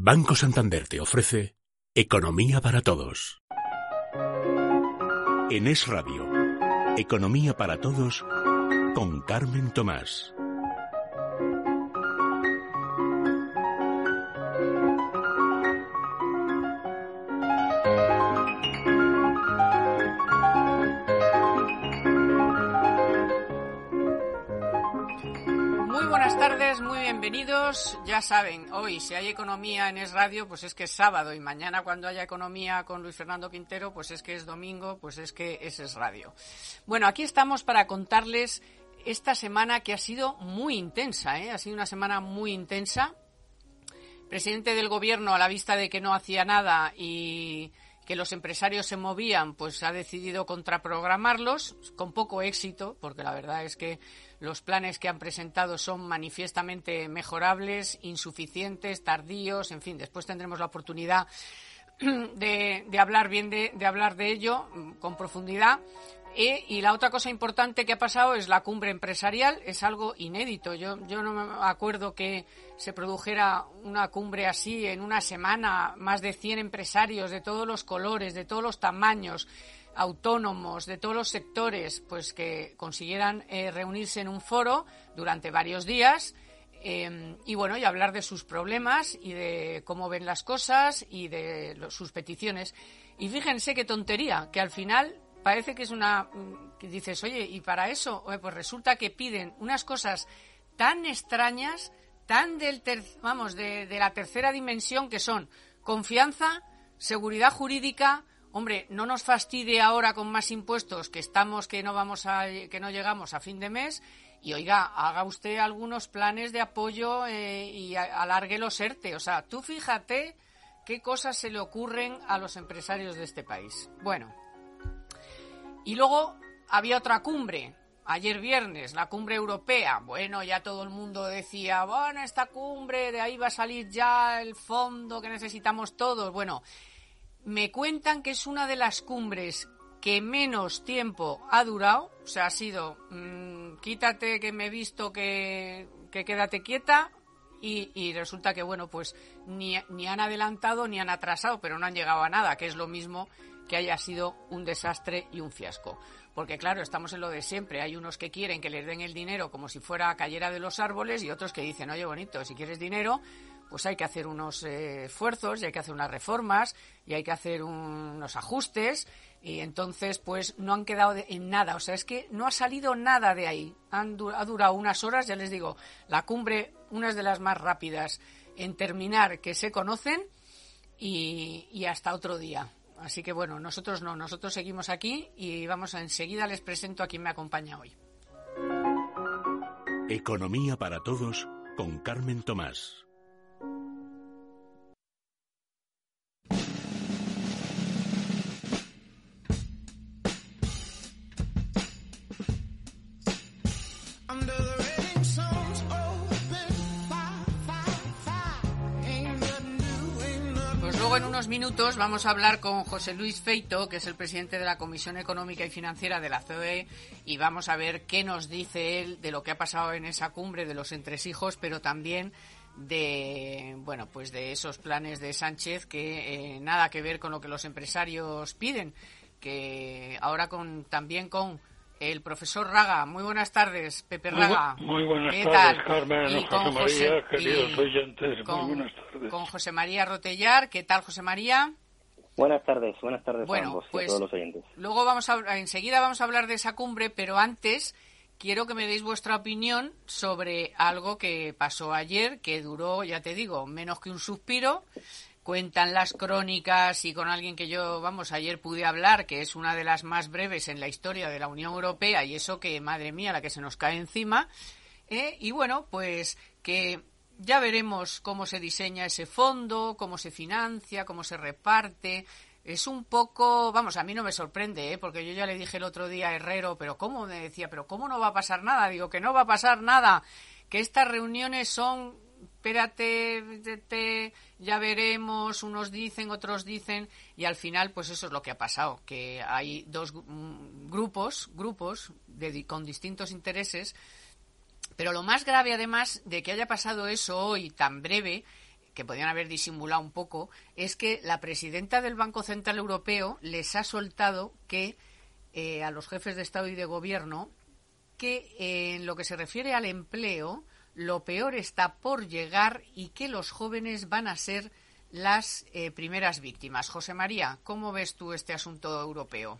Banco Santander te ofrece Economía para Todos. En Es Radio, Economía para Todos con Carmen Tomás. Tardes, muy bienvenidos. Ya saben, hoy si hay economía en Es Radio, pues es que es sábado y mañana cuando haya economía con Luis Fernando Quintero, pues es que es domingo, pues es que es Es Radio. Bueno, aquí estamos para contarles esta semana que ha sido muy intensa, ¿eh? ha sido una semana muy intensa. Presidente del gobierno, a la vista de que no hacía nada y que los empresarios se movían, pues ha decidido contraprogramarlos con poco éxito, porque la verdad es que los planes que han presentado son manifiestamente mejorables, insuficientes, tardíos, en fin, después tendremos la oportunidad de, hablar bien de, de hablar de ello con profundidad. Y la otra cosa importante que ha pasado es la cumbre empresarial. Es algo inédito. Yo, yo no me acuerdo que se produjera una cumbre así en una semana. Más de 100 empresarios de todos los colores, de todos los tamaños, autónomos, de todos los sectores, pues que consiguieran eh, reunirse en un foro durante varios días. eh, y bueno, y hablar de sus problemas y de cómo ven las cosas y de lo- sus peticiones. Y fíjense qué tontería, que al final parece que es una mm, dices, oye, y para eso, pues resulta que piden unas cosas tan extrañas, tan del ter- vamos, de, de la tercera dimensión que son confianza, seguridad jurídica, hombre, no nos fastidie ahora con más impuestos que estamos que no vamos a que no llegamos a fin de mes. Y oiga, haga usted algunos planes de apoyo eh, y alargue los o sea, tú fíjate qué cosas se le ocurren a los empresarios de este país. Bueno, y luego había otra cumbre, ayer viernes, la cumbre europea. Bueno, ya todo el mundo decía, bueno, esta cumbre, de ahí va a salir ya el fondo que necesitamos todos. Bueno, me cuentan que es una de las cumbres que menos tiempo ha durado. O sea, ha sido, mm, quítate que me he visto que, que quédate quieta. Y, y resulta que, bueno, pues ni, ni han adelantado ni han atrasado, pero no han llegado a nada, que es lo mismo que haya sido un desastre y un fiasco. Porque claro, estamos en lo de siempre. Hay unos que quieren que les den el dinero como si fuera cayera de los árboles y otros que dicen, oye, bonito, si quieres dinero, pues hay que hacer unos eh, esfuerzos y hay que hacer unas reformas y hay que hacer un- unos ajustes y entonces pues no han quedado en nada. O sea, es que no ha salido nada de ahí. Han ha durado unas horas, ya les digo, la cumbre, una de las más rápidas en terminar que se conocen y hasta otro día. Así que bueno, nosotros no, nosotros seguimos aquí y vamos a enseguida les presento a quien me acompaña hoy. Economía para Todos con Carmen Tomás. Minutos vamos a hablar con José Luis Feito, que es el presidente de la Comisión Económica y Financiera de la COE, y vamos a ver qué nos dice él de lo que ha pasado en esa cumbre de los entresijos, pero también de bueno pues de esos planes de Sánchez que eh, nada que ver con lo que los empresarios piden que ahora con también con el profesor Raga muy buenas tardes Pepe Muy bu- Raga muy buenas ¿Qué tardes, tal? Carmen, Y José con María, queridos y oyentes, muy con- buenas tardes. con José María Rotellar qué tal José María Buenas tardes, buenas tardes Bueno, a ambos y pues- a todos los oyentes. Luego vamos a enseguida vamos a hablar de esa cumbre, pero antes quiero que me deis vuestra opinión sobre algo que pasó ayer, que duró, ya te digo, menos que un suspiro. Cuentan las crónicas y con alguien que yo, vamos, ayer pude hablar, que es una de las más breves en la historia de la Unión Europea, y eso que, madre mía, la que se nos cae encima. ¿eh? Y bueno, pues que ya veremos cómo se diseña ese fondo, cómo se financia, cómo se reparte. Es un poco, vamos, a mí no me sorprende, ¿eh? porque yo ya le dije el otro día a Herrero, pero ¿cómo? Me decía, pero ¿cómo no va a pasar nada? Digo, que no va a pasar nada, que estas reuniones son, espérate, te- ya veremos, unos dicen, otros dicen, y al final, pues eso es lo que ha pasado, que hay dos mm, grupos, grupos de con distintos intereses, pero lo más grave, además, de que haya pasado eso hoy tan breve, que podían haber disimulado un poco, es que la presidenta del Banco Central Europeo les ha soltado que eh, a los jefes de Estado y de Gobierno que eh, en lo que se refiere al empleo, lo peor está por llegar y que los jóvenes van a ser las eh, primeras víctimas. José María, ¿cómo ves tú este asunto europeo?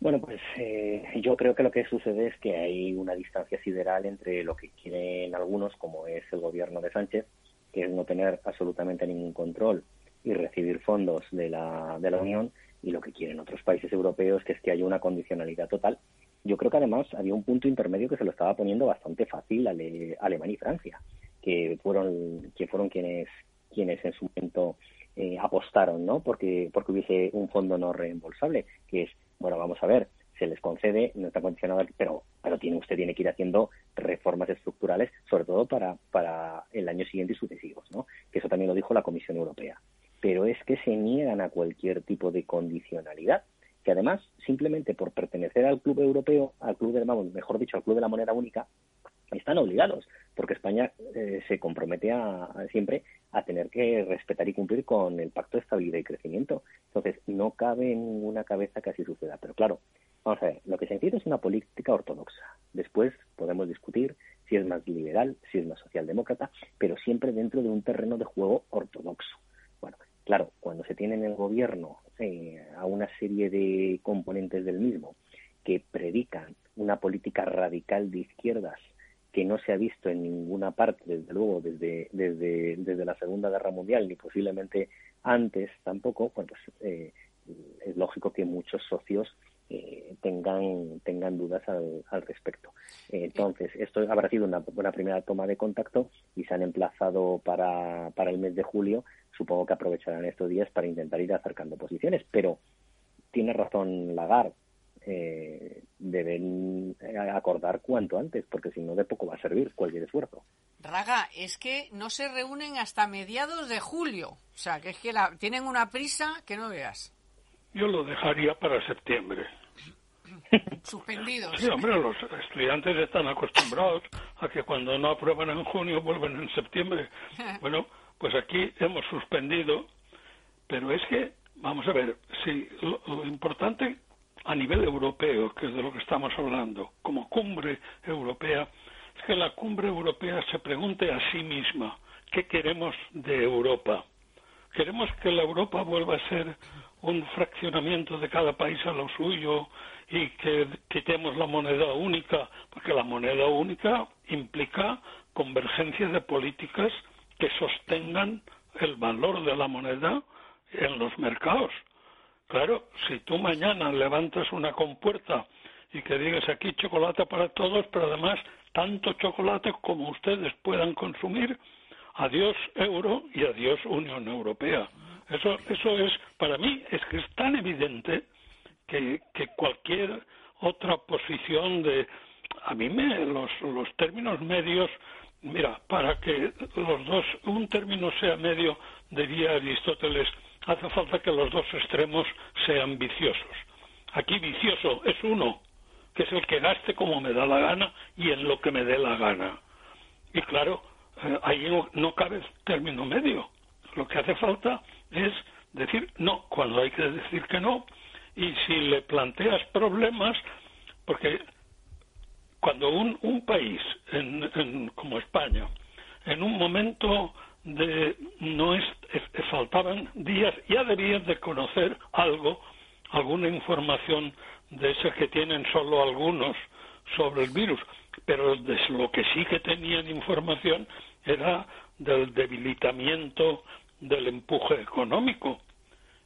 Bueno, pues eh, yo creo que lo que sucede es que hay una distancia sideral entre lo que quieren algunos, como es el gobierno de Sánchez, que es no tener absolutamente ningún control y recibir fondos de la, de la Unión, y lo que quieren otros países europeos, que es que haya una condicionalidad total. Yo creo que además había un punto intermedio que se lo estaba poniendo bastante fácil a Ale- Alemania y Francia, que fueron, que fueron quienes, quienes en su momento eh, apostaron, ¿no? Porque, porque hubiese un fondo no reembolsable, que es, bueno, vamos a ver, se les concede, no está condicionado, pero, pero tiene, usted tiene que ir haciendo reformas estructurales, sobre todo para, para el año siguiente y sucesivos, ¿no? Que eso también lo dijo la Comisión Europea. Pero es que se niegan a cualquier tipo de condicionalidad, que además, simplemente por pertenecer al club europeo, al club de, vamos, mejor dicho, al club de la moneda única, están obligados, porque España eh, se compromete a, siempre a tener que respetar y cumplir con el Pacto de Estabilidad y Crecimiento. Entonces, no cabe en ninguna cabeza que así suceda. Pero claro, vamos a ver, lo que se necesita es una política ortodoxa. Después podemos discutir si es más liberal, si es más socialdemócrata, pero siempre dentro de un terreno de juego ortodoxo. Claro, cuando se tiene en el gobierno eh, a una serie de componentes del mismo que predican una política radical de izquierdas que no se ha visto en ninguna parte, desde luego, desde, desde, desde la Segunda Guerra Mundial, ni posiblemente antes tampoco, bueno, pues eh, es lógico que muchos socios eh, tengan, tengan dudas al, al respecto. Eh, entonces, esto habrá sido una, una primera toma de contacto y se han emplazado para, para el mes de julio. Supongo que aprovecharán estos días para intentar ir acercando posiciones, pero tiene razón Lagarde. Eh, deben acordar cuanto antes, porque si no, de poco va a servir cualquier esfuerzo. Raga, es que no se reúnen hasta mediados de julio. O sea, que es que la, tienen una prisa que no veas. Yo lo dejaría para septiembre. Suspendidos. Sí, hombre, los estudiantes están acostumbrados a que cuando no aprueban en junio vuelven en septiembre. Bueno, pues aquí hemos suspendido, pero es que, vamos a ver, si lo, lo importante a nivel europeo, que es de lo que estamos hablando, como cumbre europea, es que la cumbre europea se pregunte a sí misma qué queremos de Europa. ¿Queremos que la Europa vuelva a ser un fraccionamiento de cada país a lo suyo y que quitemos la moneda única? Porque la moneda única implica convergencia de políticas que sostengan el valor de la moneda en los mercados. Claro, si tú mañana levantas una compuerta y que digas aquí chocolate para todos, pero además tanto chocolate como ustedes puedan consumir, adiós euro y adiós Unión Europea. Eso, eso es, para mí, es que es tan evidente que, cualquier otra posición de, a mí me, los, los términos medios, mira, para que los dos, un término sea medio, diría Aristóteles, hace falta que los dos extremos sean viciosos. Aquí vicioso es uno, que es el que gaste como me da la gana y en lo que me dé la gana. Y claro, eh, ahí no, no cabe término medio. Lo que hace falta es decir no cuando hay que decir que no y si le planteas problemas, porque cuando un, un país en, en, como España, en un momento de no es, faltaban días, ya debían de conocer algo, alguna información de esa que tienen solo algunos sobre el virus, pero de lo que sí que tenían información era del debilitamiento del empuje económico.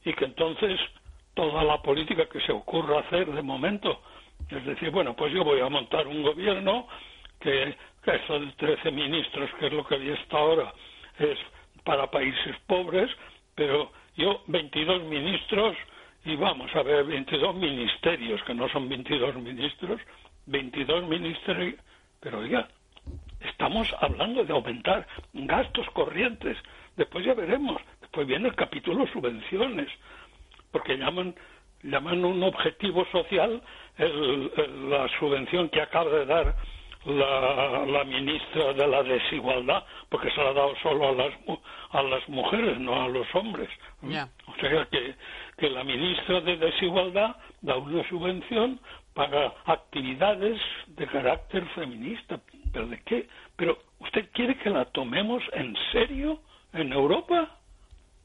Y que entonces toda la política que se ocurra hacer de momento, es decir, bueno, pues yo voy a montar un gobierno que que de 13 ministros, que es lo que había hasta ahora, es para países pobres, pero yo 22 ministros y vamos a ver 22 ministerios, que no son 22 ministros, 22 ministerios, pero oiga, estamos hablando de aumentar gastos corrientes, después ya veremos, después viene el capítulo subvenciones, porque llaman llaman un objetivo social el- el- la subvención que acaba de dar la, la ministra de la desigualdad, porque se la ha dado solo a las, a las mujeres, no a los hombres. Ya. O sea que, que la ministra de desigualdad da una subvención para actividades de carácter feminista. ¿Pero de qué? ¿Pero usted quiere que la tomemos en serio en Europa?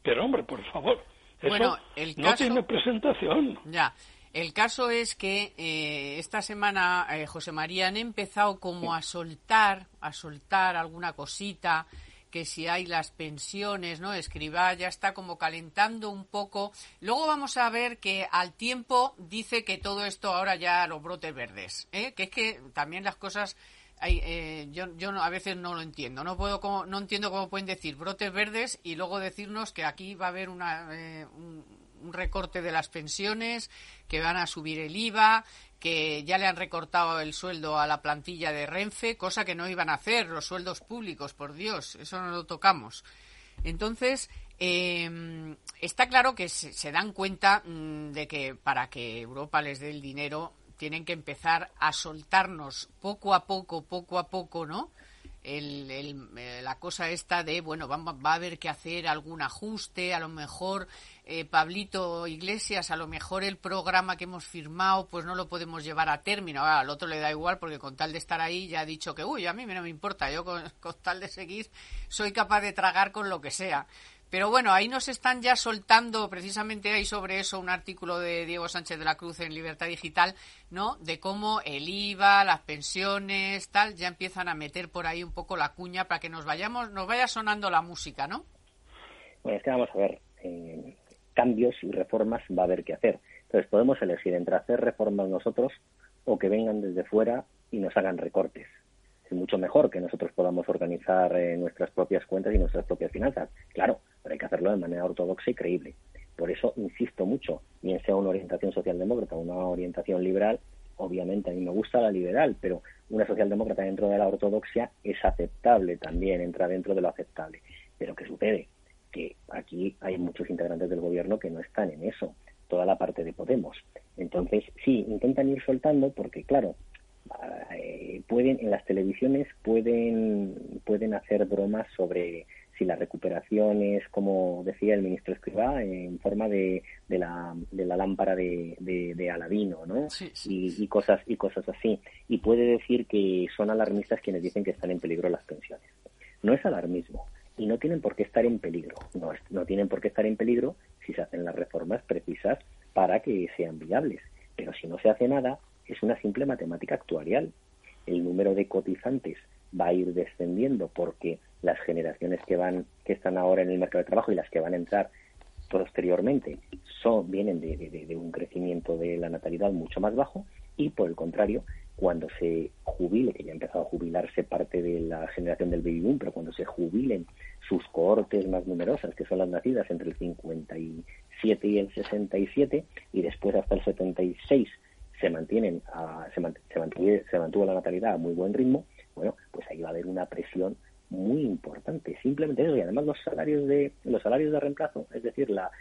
Pero hombre, por favor, eso Bueno, el no caso- tiene presentación. Ya. El caso es que eh, esta semana, eh, José María, han empezado como a soltar, a soltar alguna cosita, que si hay las pensiones, ¿no? Escribá ya está como calentando un poco. Luego vamos a ver que al tiempo dice que todo esto ahora ya los brotes verdes, ¿eh? Que es que también las cosas hay, eh, yo, yo no- a veces no lo entiendo. No puedo no entiendo cómo pueden decir brotes verdes y luego decirnos que aquí va a haber una, eh, un, un recorte de las pensiones, que van a subir el IVA, que ya le han recortado el sueldo a la plantilla de Renfe, cosa que no iban a hacer los sueldos públicos, por Dios, eso no lo tocamos. Entonces, eh, está claro que se, se dan cuenta mm, de que para que Europa les dé el dinero tienen que empezar a soltarnos poco a poco, poco a poco, ¿no? El, el- eh, la cosa esta de, bueno, vamos, va a haber que hacer algún ajuste, a lo mejor eh, Pablito Iglesias, a lo mejor el programa que hemos firmado, pues no lo podemos llevar a término. Ah, al otro le da igual porque con tal de estar ahí ya ha dicho que, uy, a mí no me importa, yo con, con tal de seguir soy capaz de tragar con lo que sea. Pero bueno, ahí nos están ya soltando, precisamente hay sobre eso un artículo de Diego Sánchez de la Cruz en Libertad Digital, ¿no? De cómo el IVA, las pensiones, tal, ya empiezan a meter por ahí un poco la cuña para que nos vayamos, nos vaya sonando la música, ¿no? Bueno, es que vamos a ver, eh, cambios y reformas va a haber que hacer. Entonces podemos elegir entre hacer reformas nosotros o que vengan desde fuera y nos hagan recortes. Es mucho mejor que nosotros podamos organizar eh, nuestras propias cuentas y nuestras propias finanzas. Claro, pero hay que hacerlo de manera ortodoxa y creíble. Por eso insisto mucho, bien sea una orientación socialdemócrata o una orientación liberal, obviamente a mí me gusta la liberal, pero una socialdemócrata dentro de la ortodoxia es aceptable también, entra dentro de lo aceptable. Pero ¿qué sucede? Que aquí hay muchos integrantes del gobierno que no están en eso, toda la parte de Podemos. Entonces, sí, intentan ir soltando porque, claro, eh, pueden en las televisiones pueden pueden hacer bromas sobre si la recuperación es como decía el ministro Escribá en forma de, de la de la lámpara de, de, de Aladino no Sí, sí. y, y cosas y cosas así. Y puede decir que son alarmistas quienes dicen que están en peligro las pensiones. No es alarmismo. Y no tienen por qué estar en peligro. No no tienen por qué estar en peligro si se hacen las reformas precisas para que sean viables. Pero si no se hace nada es una simple matemática actuarial. El número de cotizantes va a ir descendiendo porque las generaciones que van que están ahora en el mercado de trabajo y las que van a entrar posteriormente son vienen de, de- de- un crecimiento de la natalidad mucho más bajo y por el contrario cuando se jubile que ya ha empezado a jubilarse parte de la generación del baby boom pero cuando se jubilen sus cohortes más numerosas que son las nacidas entre el 57 y el 67 y después hasta el 76 se mantienen a- se, mant- mantuvo, se mantuvo la natalidad a muy buen ritmo, bueno, pues ahí va a haber una presión muy importante. Simplemente eso, y además los salarios de los salarios de reemplazo, es decir, la,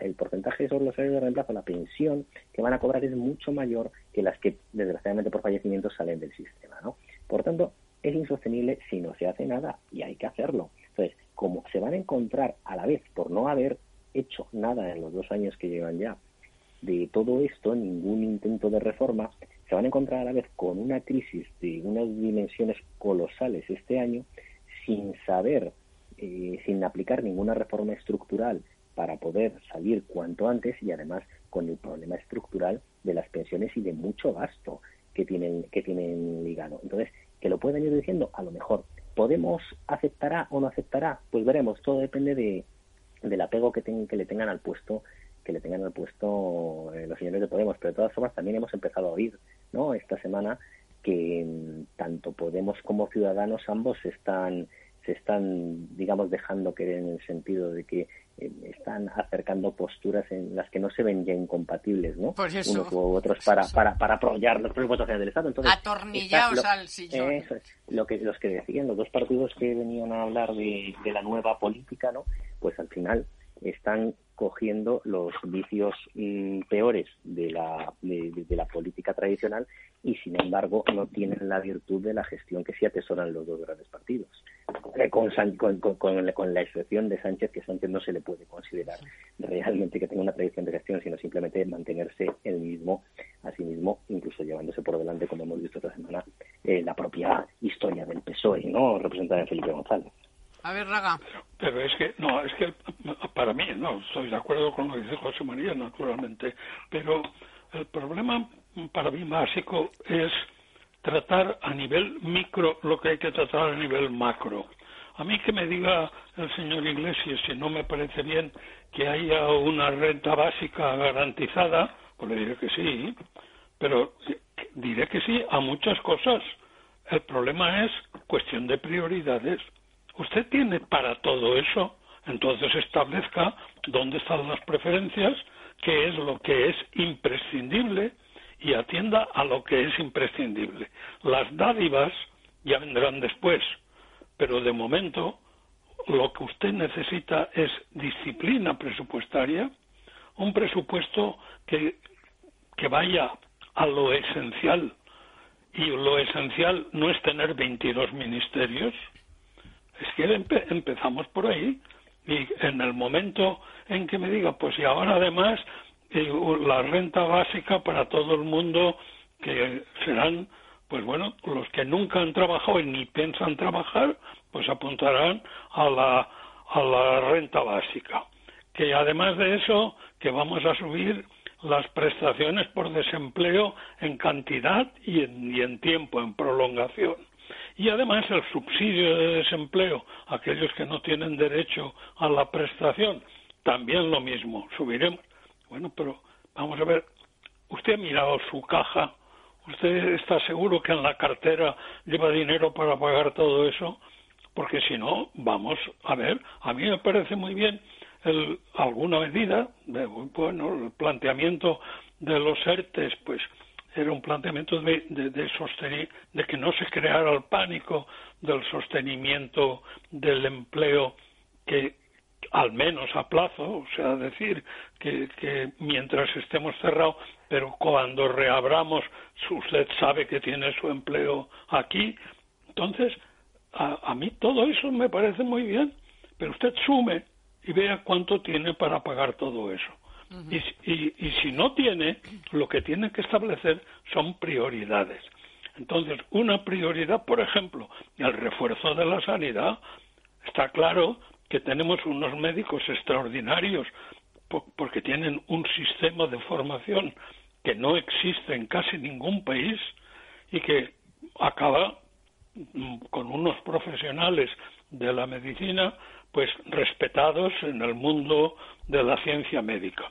el porcentaje sobre los salarios de reemplazo, la pensión que van a cobrar es mucho mayor que las que desgraciadamente por fallecimiento salen del sistema, ¿no? Por tanto, es insostenible si no se hace nada y hay que hacerlo. Entonces, como se van a encontrar a la vez por no haber hecho nada en los dos años que llevan ya de todo esto, ningún intento de reforma, se van a encontrar a la vez con una crisis de unas dimensiones colosales este año, sin saber, eh, sin aplicar ninguna reforma estructural para poder salir cuanto antes y además con el problema estructural de las pensiones y de mucho gasto que tienen que tienen ligado. Entonces, que lo puedan ir diciendo, a lo mejor. ¿Podemos aceptará o no aceptará? Pues veremos, todo depende de, del apego que, ten- que le tengan al puesto que le tengan al puesto eh, los señores de Podemos, pero de todas formas también hemos empezado a oír, ¿no? Esta semana que tanto Podemos como Ciudadanos ambos están se están, digamos, dejando querer en el sentido de que eh, están acercando posturas en las que no se ven ya incompatibles, ¿no? Pues eso. Unos u otros para, para, para apoyar los presupuestos del Estado. Entonces, Atornillaos está al sillón. eso es. Lo que, los que decían, los dos partidos que venían a hablar de, de la nueva política, ¿no? Pues al final están cogiendo los vicios mm, peores de la, de, la política tradicional y sin embargo no tienen la virtud de la gestión que sí atesoran los dos grandes partidos. Eh, Con, San- con- con- con la excepción de Sánchez, que Sánchez no se le puede considerar realmente que tenga una tradición de gestión, sino simplemente mantenerse el mismo a sí mismo, incluso llevándose por delante, como hemos visto esta semana, eh, la propia historia del PSOE, ¿no? representada en Felipe González. A ver, Raga. Pero es que, no, es que para mí, no, estoy de acuerdo con lo que dice José María, naturalmente, pero el problema para mí básico es tratar a nivel micro lo que hay que tratar a nivel macro. A mí que me diga el señor Iglesias si no me parece bien que haya una renta básica garantizada, pues le diré que sí, pero diré que sí a muchas cosas. El problema es cuestión de prioridades. Usted tiene para todo eso, entonces establezca dónde están las preferencias, qué es lo que es imprescindible y atienda a lo que es imprescindible. Las dádivas ya vendrán después, pero de momento lo que usted necesita es disciplina presupuestaria, un presupuesto que, que vaya a lo esencial. Y lo esencial no es tener 22 ministerios, es que empe- empezamos por ahí. Y en el momento en que me diga, pues y ahora además eh, la renta básica para todo el mundo, que serán, pues bueno, los que nunca han trabajado y ni piensan trabajar, pues apuntarán a la, a la renta básica. Que además de eso, que vamos a subir las prestaciones por desempleo en cantidad y en, y en tiempo, en prolongación. Y además el subsidio de desempleo, aquellos que no tienen derecho a la prestación, también lo mismo, subiremos. Bueno, pero vamos a ver, usted ha mirado su caja, usted está seguro que en la cartera lleva dinero para pagar todo eso, porque si no, vamos a ver, a mí me parece muy bien el, alguna medida, de- bueno, el planteamiento de los ERTES, pues era un planteamiento de, de, de, de que no se creara el pánico del sostenimiento del empleo que al menos a plazo, o sea, decir que, que mientras estemos cerrados, pero cuando reabramos, usted sabe que tiene su empleo aquí. Entonces, a, a mí todo eso me parece muy bien, pero usted sume y vea cuánto tiene para pagar todo eso. Y, si no tiene, lo que tiene que establecer son prioridades. Entonces, una prioridad, por ejemplo, el refuerzo de la sanidad, está claro que tenemos unos médicos extraordinarios po- porque tienen un sistema de formación que no existe en casi ningún país y que acaba mm, con unos profesionales de la medicina pues respetados en el mundo de la ciencia médica.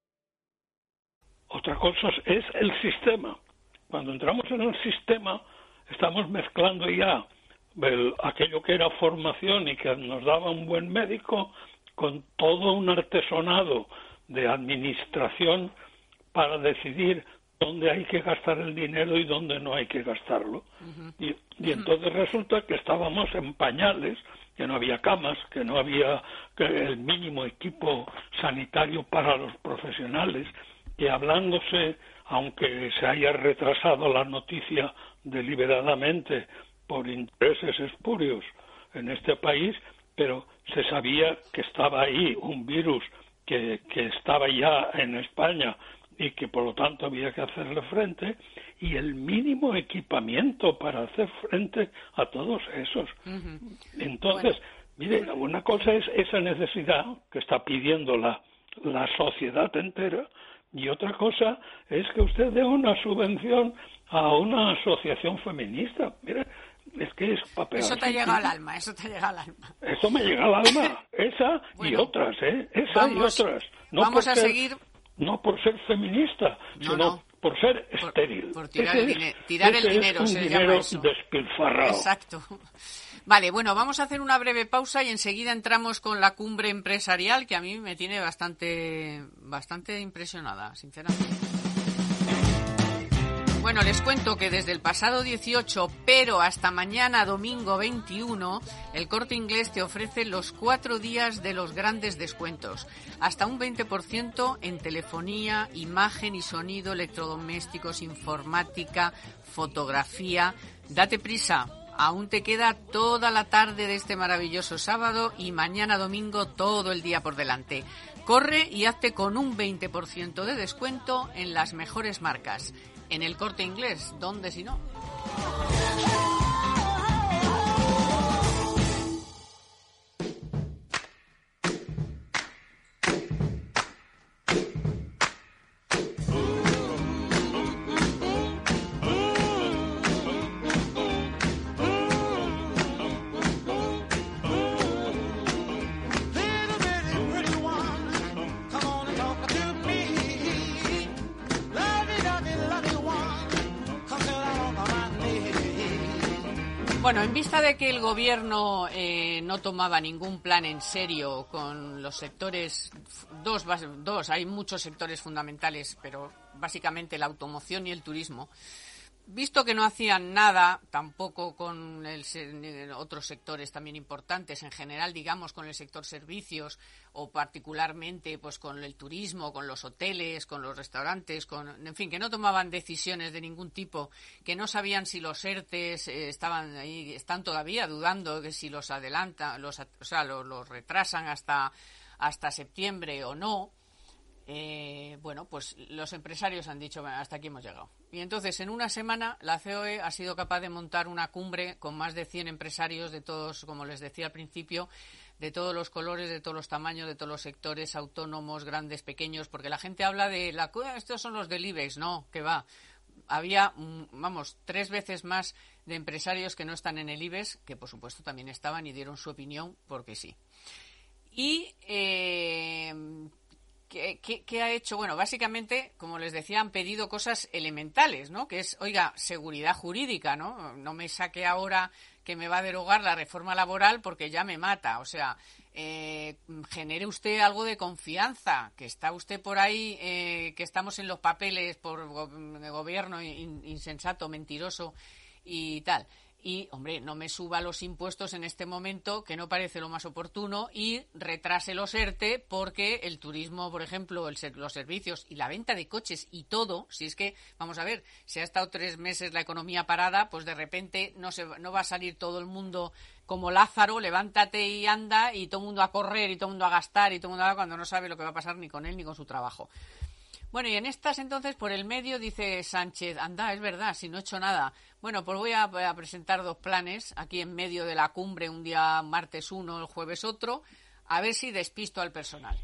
Otra cosa es el sistema. Cuando entramos en el sistema, estamos mezclando ya el- aquello que era formación y que nos daba un buen médico con todo un artesonado de administración para decidir dónde hay que gastar el dinero y dónde no hay que gastarlo. y, y entonces resulta que estábamos en pañales, que no había camas, que no había el mínimo equipo sanitario para los profesionales, que hablándose, aunque se haya retrasado la noticia deliberadamente por intereses espurios en este país, pero se sabía que estaba ahí un virus que, que estaba ya en España y que por lo tanto había que hacerle frente y el mínimo equipamiento para hacer frente a todos esos. Entonces, mire, una cosa es esa necesidad que está pidiendo la, la sociedad entera y otra cosa es que usted dé una subvención a una asociación feminista. Mire, es que es papel. Eso te llega al alma, eso te llega al alma. Eso me llega al alma. Esa y otras, ¿eh? Esa vamos- y otras. vamos por a ser- seguir- No por ser feminista, No, sino no. Por ser Por- estéril. por tirar Ese el tirar el es dinero, un se llama dinero eso. despilfarrado. Exacto. Vale, bueno, vamos a hacer una breve pausa y enseguida entramos con la cumbre empresarial que a mí me tiene bastante, bastante impresionada, sinceramente. Bueno, les cuento que desde el pasado 18, pero hasta mañana domingo 21, el corte inglés te ofrece los cuatro días de los grandes descuentos. Hasta un 20% en telefonía, imagen y sonido, electrodomésticos, informática, fotografía. Date prisa, aún te queda toda la tarde de este maravilloso sábado y mañana domingo todo el día por delante. Corre y hazte con un 20% de descuento en las mejores marcas. En el corte inglés, ¿dónde si no? Bueno, en vista de que el gobierno eh, no tomaba ningún plan en serio con los sectores, dos, dos, hay muchos sectores fundamentales, pero básicamente la automoción y el turismo, visto que no hacían nada tampoco con el otros sectores también importantes, en general, digamos, con el sector servicios o particularmente pues con el turismo, con los hoteles, con los restaurantes, con, en fin, que no tomaban decisiones de ningún tipo, que no sabían si los ERTES eh, estaban ahí, están todavía dudando de si los adelantan, los, o sea, los, los retrasan hasta, hasta septiembre o no. Eh, bueno, pues los empresarios han dicho, "Bueno, hasta aquí hemos llegado. Y entonces, en una semana, la COE ha sido capaz de montar una cumbre con más de 100 empresarios de todos, como les decía al principio, de todos los colores, de todos los tamaños, de todos los sectores, autónomos, grandes, pequeños, porque la gente habla de, la "Ah, estos son los del IBEX, no, que va. Había, mm, vamos, tres veces más de empresarios que no están en el IBEX, que por supuesto también estaban y dieron su opinión porque sí. Y eh, ¿qué, qué, qué ha hecho? Bueno, básicamente, como les decía, han pedido cosas elementales, ¿no? Que es, oiga, seguridad jurídica, ¿no? No me saque ahora que me va a derogar la reforma laboral porque ya me mata. O sea, eh, genere usted algo de confianza, que está usted por ahí, eh, que estamos en los papeles por go- gobierno in- insensato, mentiroso y tal. Y, hombre, no me suba los impuestos en este momento, que no parece lo más oportuno, y retrase los ERTE porque el turismo, por ejemplo, el los servicios y la venta de coches y todo, si es que, vamos a ver, si ha estado tres meses la economía parada, pues de repente no, se, no va a salir todo el mundo como Lázaro, levántate y anda, y todo el mundo a correr, y todo el mundo a gastar, y todo el mundo a cuando no sabe lo que va a pasar ni con él ni con su trabajo. Bueno, y en estas entonces, por el medio, dice Sánchez, anda, es verdad, si no he hecho nada. Bueno, pues voy a, presentar dos planes aquí en medio de la cumbre, un día martes uno, el jueves otro, a ver si despisto al personal.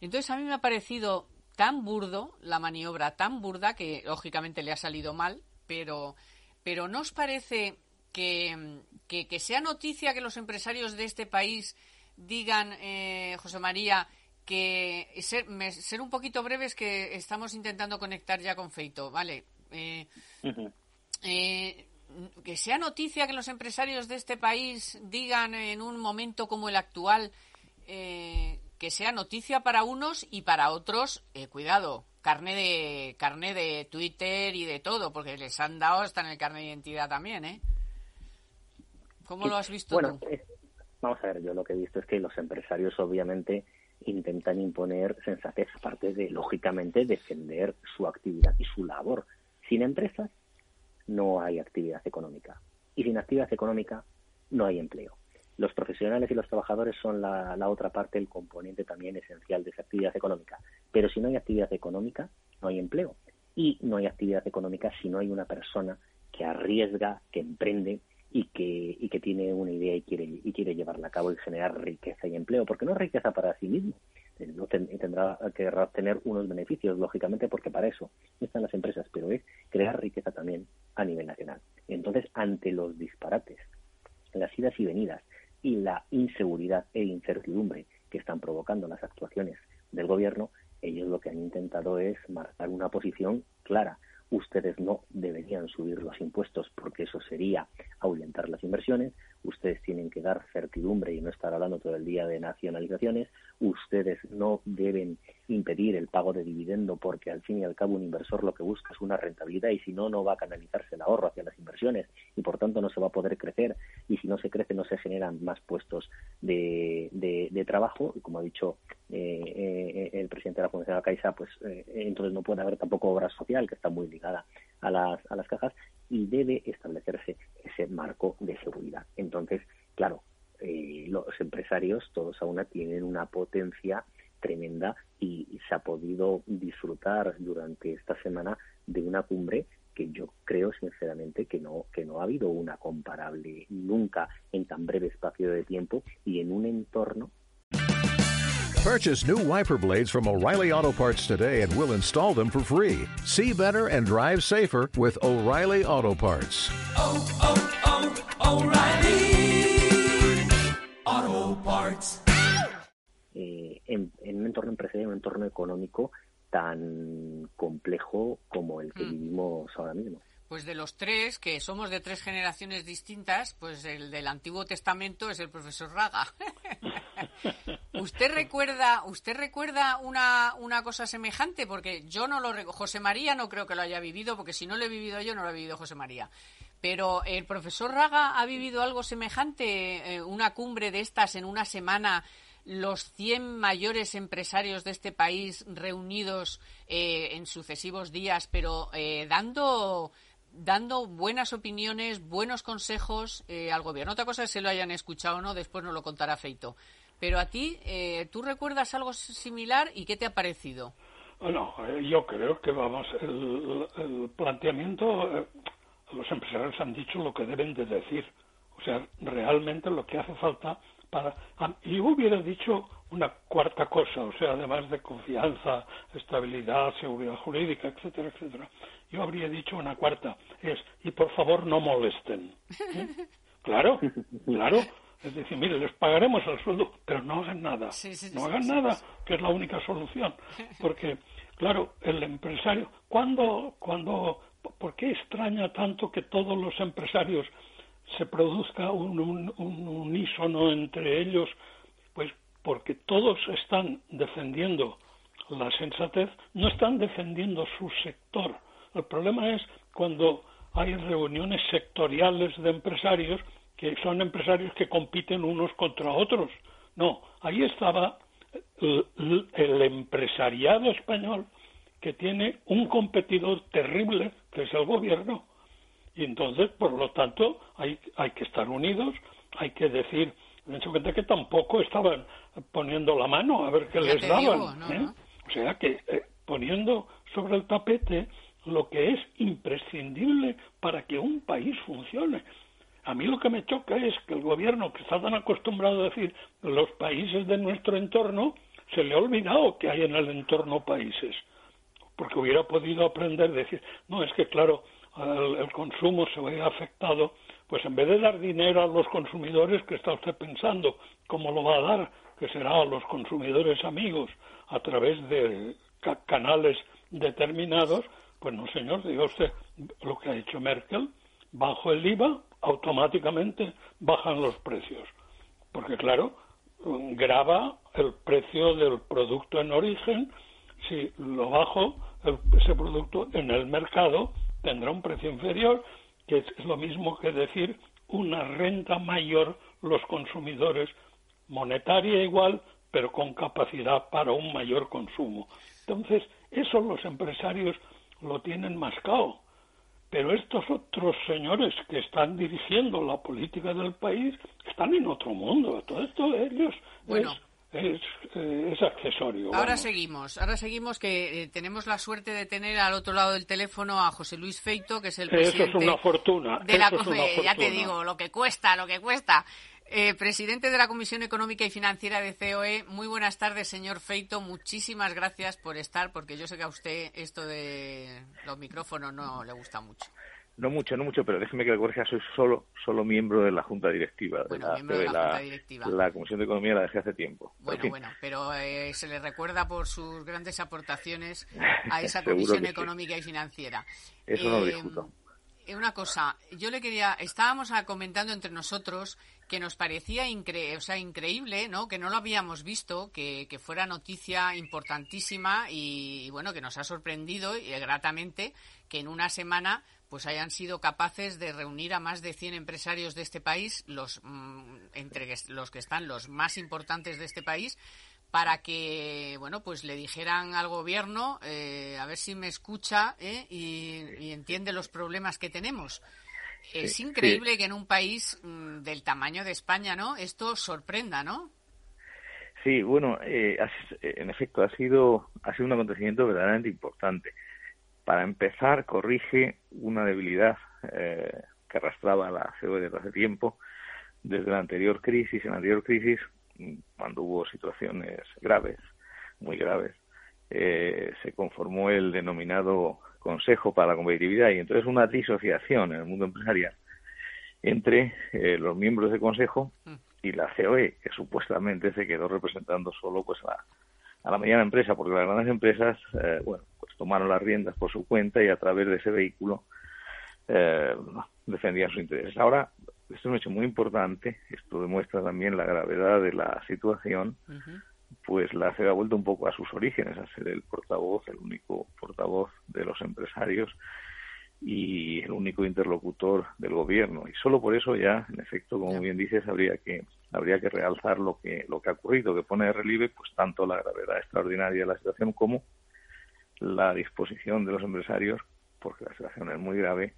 Entonces a mí me ha parecido tan burdo la maniobra, tan burda, que lógicamente le ha salido mal, pero, pero ¿no os parece que, que, que sea noticia que los empresarios de este país digan, eh, José María, que ser, me- ser un poquito breves que estamos intentando conectar ya con Feito, ¿vale? Eh, eh, que sea noticia que los empresarios de este país digan en un momento como el actual eh, que sea noticia para unos y para otros, eh, cuidado, carne de carne de Twitter y de todo, porque les han dado hasta en el carne de identidad también, ¿eh? ¿Cómo Sí. lo has visto Bueno, tú? es- vamos a ver, yo lo que he visto es que los empresarios obviamente intentan imponer sensatez, aparte de, lógicamente, defender su actividad y su labor. Sin empresas no hay actividad económica. Y sin actividad económica no hay empleo. Los profesionales y los trabajadores son la, la otra parte, el componente también esencial de esa actividad económica. Pero si no hay actividad económica, no hay empleo. Y no hay actividad económica si no hay una persona que arriesga, que emprende y que, y que tiene una idea y quiere, y quiere llevarla a cabo y generar riqueza y empleo, porque no es riqueza para sí mismo, eh, no ten- tendrá que obtener unos beneficios, lógicamente, porque para eso están las empresas, pero es crear riqueza también a nivel nacional. Entonces, ante los disparates, las idas y venidas y la inseguridad e incertidumbre que están provocando las actuaciones del gobierno, ellos lo que han intentado es marcar una posición clara. Ustedes no deberían subir los impuestos porque eso sería ahuyentar las inversiones. Ustedes tienen que dar certidumbre y no estar hablando todo el día de nacionalizaciones. Ustedes no deben impedir el pago de dividendo porque al fin y al cabo un inversor lo que busca es una rentabilidad y si no, no va a canalizarse el ahorro hacia las inversiones y por tanto no se va a poder crecer y si no se crece no se generan más puestos de, trabajo y como ha dicho eh, eh, el presidente de la Fundación de la Caixa pues eh, entonces no puede haber tampoco obra social que está muy ligada a las, a las cajas y debe establecerse ese marco de seguridad. Entonces claro eh, los empresarios todos a una tienen una potencia tremenda y, y se ha podido disfrutar durante esta semana de una cumbre que yo creo sinceramente que no que no ha habido una comparable nunca en tan breve espacio de tiempo y en un entorno Purchase new wiper blades from O'Reilly Auto Parts today and we'll install them for free. See better and drive safer with O'Reilly Auto Parts. Oh, oh, oh! O'Reilly eh, en, en un entorno empresarial, un entorno económico tan complejo como el que vivimos ahora mismo. Pues de los tres, que somos de tres generaciones distintas, pues el del Antiguo Testamento es el profesor Raga. ¿Usted recuerda, usted recuerda una, una cosa semejante? Porque yo no lo recuerdo. José María no creo que lo haya vivido, porque si no lo he vivido yo, no lo ha vivido José María. Pero el profesor Raga ha vivido algo semejante, eh, una cumbre de estas en una semana, los 100 mayores empresarios de este país reunidos eh, en sucesivos días, pero eh, dando dando buenas opiniones, buenos consejos eh, al gobierno. Otra cosa es se lo hayan escuchado o no, después nos lo contará Feito. Pero a ti, eh, ¿tú recuerdas algo similar y qué te ha parecido? No, eh, yo creo que vamos, el, planteamiento, eh, los empresarios han dicho lo que deben de decir. O sea, realmente lo que hace falta para... ah, Yo hubiera dicho una cuarta cosa, o sea, además de confianza, estabilidad, seguridad jurídica, etcétera, etcétera. Yo habría dicho una cuarta, es, y por favor no molesten. ¿Eh? Claro, claro. Es decir, mire, les pagaremos el sueldo, pero no hagan nada. Sí, sí, no hagan nada, que es la única solución. Porque, claro, el empresario, cuando, cuando, ¿por qué extraña tanto que todos los empresarios se produzca un, un, un unísono entre ellos? Pues porque todos están defendiendo la sensatez, no están defendiendo su sector. El problema es cuando hay reuniones sectoriales de empresarios que son empresarios que compiten unos contra otros. No, ahí estaba el, el empresariado español que tiene un competidor terrible, que es el gobierno. Y entonces, por lo tanto, hay, hay que estar unidos, hay que decir, en su cuenta que tampoco estaban poniendo la mano a ver qué Ya les daban. digo, ¿no? ¿eh? O sea que eh, poniendo sobre el tapete lo que es imprescindible para que un país funcione. A mí lo que me choca es que el gobierno, que está tan acostumbrado a decir los países de nuestro entorno, se le ha olvidado que hay en el entorno países. Porque hubiera podido aprender decir, no, es que claro, el, el consumo se ve afectado, pues en vez de dar dinero a los consumidores, que está usted pensando? ¿Cómo lo va a dar? Que será a los consumidores amigos a través de ca- canales determinados. Pues no, señor, diga usted lo que ha dicho Merkel, bajo el IVA, automáticamente bajan los precios. Porque claro, grava el precio del producto en origen, si lo bajo, ese producto en el mercado tendrá un precio inferior, que es lo mismo que decir una renta mayor los consumidores, monetaria igual, pero con capacidad para un mayor consumo. Entonces, eso los empresarios lo tienen mascado. Pero estos otros señores que están dirigiendo la política del país están en otro mundo. Todo esto de ellos Bueno, es es, eh, es accesorio. Ahora vamos. seguimos, ahora seguimos que eh, tenemos la suerte de tener al otro lado del teléfono a José Luis Feito, que es el Eso es presidente una fortuna. de la es una ya te digo, lo que cuesta, lo que cuesta. Eh, presidente de la Comisión Económica y Financiera de COE, muy buenas tardes, señor Feito. Muchísimas gracias por estar, porque yo sé que a usted esto de los micrófonos no le gusta mucho. No mucho, no mucho, pero déjeme que le corrija, soy solo solo miembro de la Junta Directiva. de Bueno, la, miembro de la Junta Directiva. La Comisión de Economía la dejé hace tiempo. En Bueno, bueno, pero eh, se le recuerda por sus grandes aportaciones a esa Comisión sí. Económica y Financiera. Eso no lo Eh, discuto. Eh, Una cosa, yo le quería, estábamos comentando entre nosotros que nos parecía o sea, increíble, ¿no? Que no lo habíamos visto, que, fuera noticia importantísima y, bueno, que nos ha sorprendido y, eh, gratamente que en una semana pues hayan sido capaces de reunir a más de 100 empresarios de este país, los mm, entre los que están los más importantes de este país, para que bueno pues le dijeran al gobierno eh, a ver si me escucha ¿eh? y, y entiende los problemas que tenemos. Es Sí, increíble que en un país mm, del tamaño de España, ¿no? Esto sorprenda, ¿no? Sí, bueno, eh, has- eh, en efecto, ha sido, ha sido un acontecimiento verdaderamente importante. Para empezar, corrige una debilidad eh, que arrastraba la COE desde hace tiempo, desde la anterior crisis. En la anterior crisis, cuando hubo situaciones graves, muy graves, eh, se conformó el denominado Consejo para la Competitividad y entonces una disociación en el mundo empresarial entre eh, los miembros del Consejo y la COE, que supuestamente se quedó representando solo pues a, a la mediana empresa, porque las grandes empresas, eh, bueno, pues tomaron las riendas por su cuenta y a través de ese vehículo eh, defendían sus intereses. Ahora, es un hecho muy importante, esto demuestra también la gravedad de la situación, pues la COE ha vuelto un poco a sus orígenes, a ser el portavoz, el único portavoz de los empresarios y el único interlocutor del gobierno. Y solo por eso ya en efecto como bien dices habría que habría que realzar lo que lo que ha ocurrido que pone de relieve pues tanto la gravedad extraordinaria de la situación como la disposición de los empresarios porque la situación es muy grave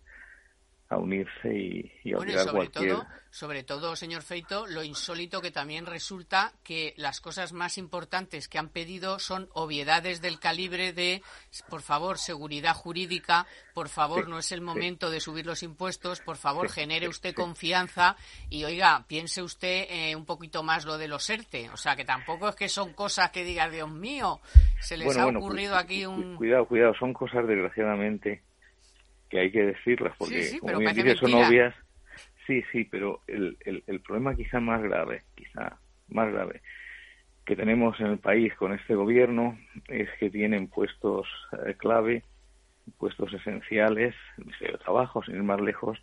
a unirse y, y a Bueno, olvidar sobre cualquier todo, sobre todo, señor Feito, lo insólito que también resulta que las cosas más importantes que han pedido son obviedades del calibre de, por favor, seguridad jurídica, por favor, Sí, no es el sí. momento de subir los impuestos, por favor, Sí, genere usted confianza y, oiga, piense usted eh, un poquito más lo de los ERTE. O sea, que tampoco es que son cosas que digas, Dios mío, se les Bueno, ha bueno, ocurrido cu- aquí un... Cuidado, cuidado, son cosas desgraciadamente que hay que decirlas porque, Sí, sí, como bien dices, son obvias. Sí, sí, pero el, el, el problema quizá más grave, quizá más grave que tenemos en el país con este gobierno es que tienen puestos eh, clave, puestos esenciales, en el Ministerio de Trabajo, sin ir más lejos,